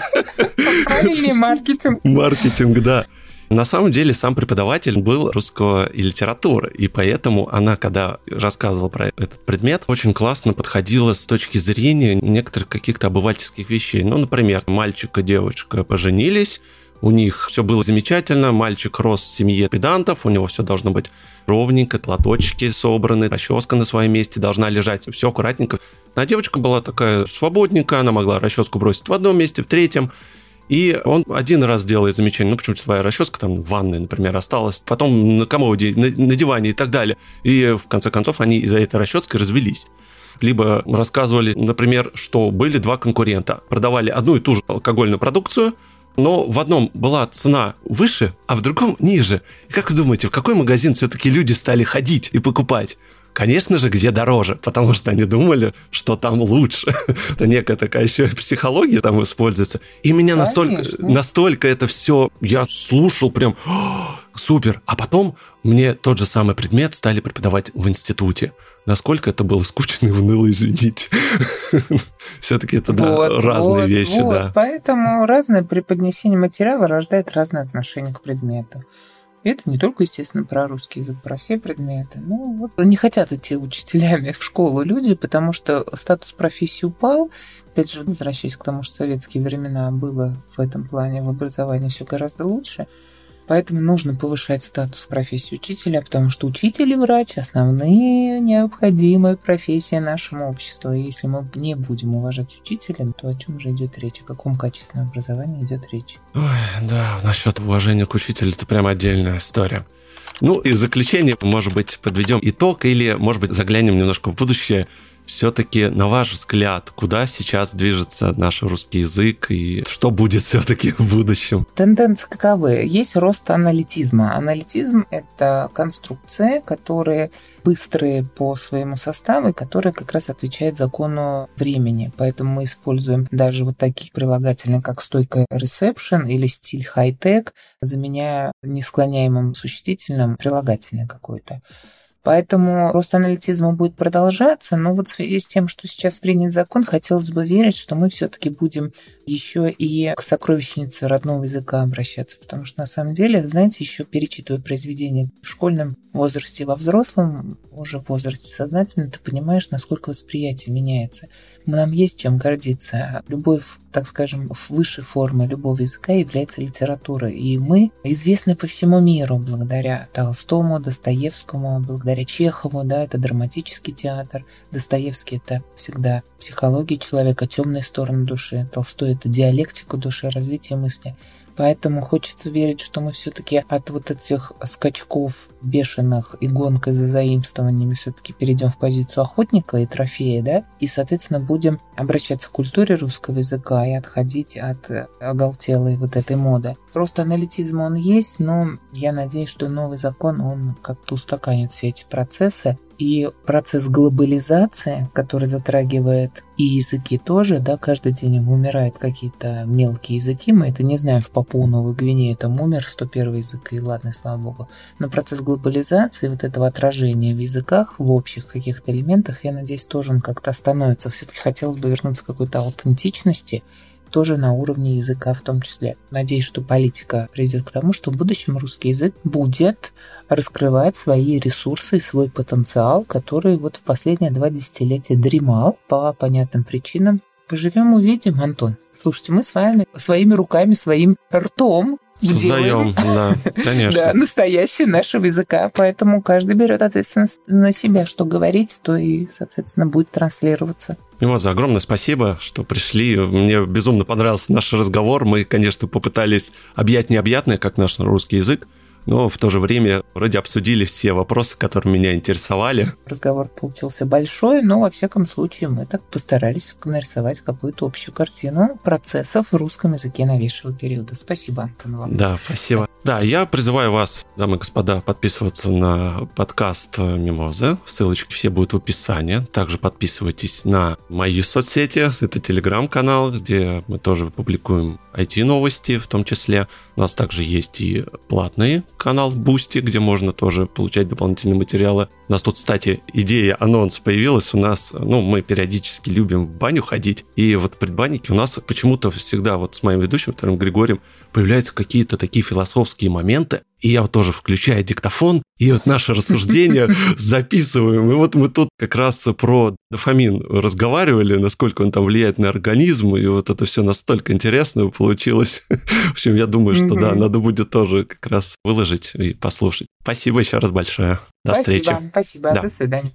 Правильный маркетинг. Маркетинг, да. На самом деле сам преподаватель был русского и литературы, и поэтому она, когда рассказывала про этот предмет, очень классно подходила с точки зрения некоторых каких-то обывательских вещей. Ну, например, мальчик и девочка поженились, у них все было замечательно, мальчик рос в семье педантов, у него все должно быть ровненько, платочки собраны, расческа на своем месте должна лежать, все аккуратненько. А девочка была такая свободненькая, она могла расческу бросить в одном месте, в третьем. И он один раз делает замечание, ну почему твоя расческа там в ванной, например, осталась, потом на комоде, на, на диване и так далее. И в конце концов они из-за этой расчески развелись либо рассказывали, например, что были два конкурента, продавали одну и ту же алкогольную продукцию, но в одном была цена выше, а в другом ниже. И как вы думаете, в какой магазин все-таки люди стали ходить и покупать? Конечно же, где дороже, потому что они думали, что там лучше. *laughs* это некая такая еще психология там используется. И меня настолько, настолько это все, я слушал прям, супер. А потом мне тот же самый предмет стали преподавать в институте. Насколько это было скучно и уныло, извините. *laughs* Все-таки это да, вот, разные вот, вещи, вот. да. Поэтому разное преподнесение материала рождает разное отношение к предмету. И это не только, естественно, про русский язык, про все предметы. Ну, вот не хотят идти учителями в школу люди, потому что статус профессии упал. Опять же, возвращаясь к тому, что в советские времена было в этом плане в образовании все гораздо лучше – Поэтому нужно повышать статус профессии учителя, потому что учитель и врач – основные необходимые профессии нашему обществу. И если мы не будем уважать учителя, то о чем же идет речь? О каком качественном образовании идет речь? Ой, да, насчет уважения к учителю – это прям отдельная история. Ну и в заключение, может быть, подведем итог или, может быть, заглянем немножко в будущее – все-таки, на ваш взгляд, куда сейчас движется наш русский язык и что будет все-таки в будущем? Тенденции каковы? Есть рост аналитизма. Аналитизм – это конструкции, которые быстрые по своему составу и которые как раз отвечают закону времени. Поэтому мы используем даже вот таких прилагательных, как стойка reception или стиль high-tech, заменяя несклоняемым существительным прилагательное какое-то. Поэтому рост аналитизма будет продолжаться, но вот в связи с тем, что сейчас принят закон, хотелось бы верить, что мы все-таки будем еще и к сокровищнице родного языка обращаться, потому что на самом деле, знаете, еще перечитывая произведения в школьном возрасте, во взрослом уже в возрасте сознательно, ты понимаешь, насколько восприятие меняется. Нам есть чем гордиться. Любой, так скажем, высшей формы любого языка является литература, и мы известны по всему миру благодаря Толстому, Достоевскому, благодаря Чехову, да, это драматический театр, Достоевский это всегда психология человека, темная сторона души, Толстой это диалектика души, развитие мысли. Поэтому хочется верить, что мы все-таки от вот этих скачков бешеных и гонкой за заимствованиями все-таки перейдем в позицию охотника и трофея, да, и, соответственно, будем обращаться к культуре русского языка и отходить от оголтелой вот этой моды. Просто аналитизм он есть, но я надеюсь, что новый закон, он как-то устаканит все эти процессы, и процесс глобализации, который затрагивает и языки тоже, да, каждый день умирают какие-то мелкие языки, мы это не знаем, в Папуа Новой Гвинее там умер 101 язык, и ладно, слава богу. Но процесс глобализации, вот этого отражения в языках, в общих каких-то элементах, я надеюсь, тоже он как-то остановится. Все-таки хотелось бы вернуться к какой-то аутентичности, тоже на уровне языка в том числе. Надеюсь, что политика приведет к тому, что в будущем русский язык будет раскрывать свои ресурсы и свой потенциал, который вот в последние два десятилетия дремал по понятным причинам. Поживем, увидим, Антон. Слушайте, мы с вами своими руками, своим ртом Создаем, да, *laughs* конечно. Да, настоящий нашего языка, поэтому каждый берет ответственность на себя, что говорить, то и, соответственно, будет транслироваться. Мимоза, огромное спасибо, что пришли. Мне безумно понравился наш разговор. Мы, конечно, попытались объять необъятное, как наш русский язык. Но в то же время вроде обсудили все вопросы, которые меня интересовали. Разговор получился большой, но во всяком случае мы так постарались нарисовать какую-то общую картину процессов в русском языке новейшего периода. Спасибо, Антон, вам. Да, спасибо. Да, я призываю вас, дамы и господа, подписываться на подкаст Мимоза. Ссылочки все будут в описании. Также подписывайтесь на мои соцсети. Это телеграм-канал, где мы тоже публикуем IT-новости в том числе. У нас также есть и платный канал Boosty, где можно тоже получать дополнительные материалы. У нас тут, кстати, идея анонс появилась. У нас, ну, мы периодически любим в баню ходить. И вот в предбаннике у нас почему-то всегда вот с моим ведущим, вторым Григорием, появляются какие-то такие философские моменты, и я вот тоже включаю диктофон, и вот наше рассуждение *laughs* записываем. И вот мы тут как раз про дофамин разговаривали, насколько он там влияет на организм, и вот это все настолько интересно получилось. *laughs* В общем, я думаю, что да, надо будет тоже как раз выложить и послушать. Спасибо еще раз большое. До спасибо, встречи. Спасибо, да. до свидания.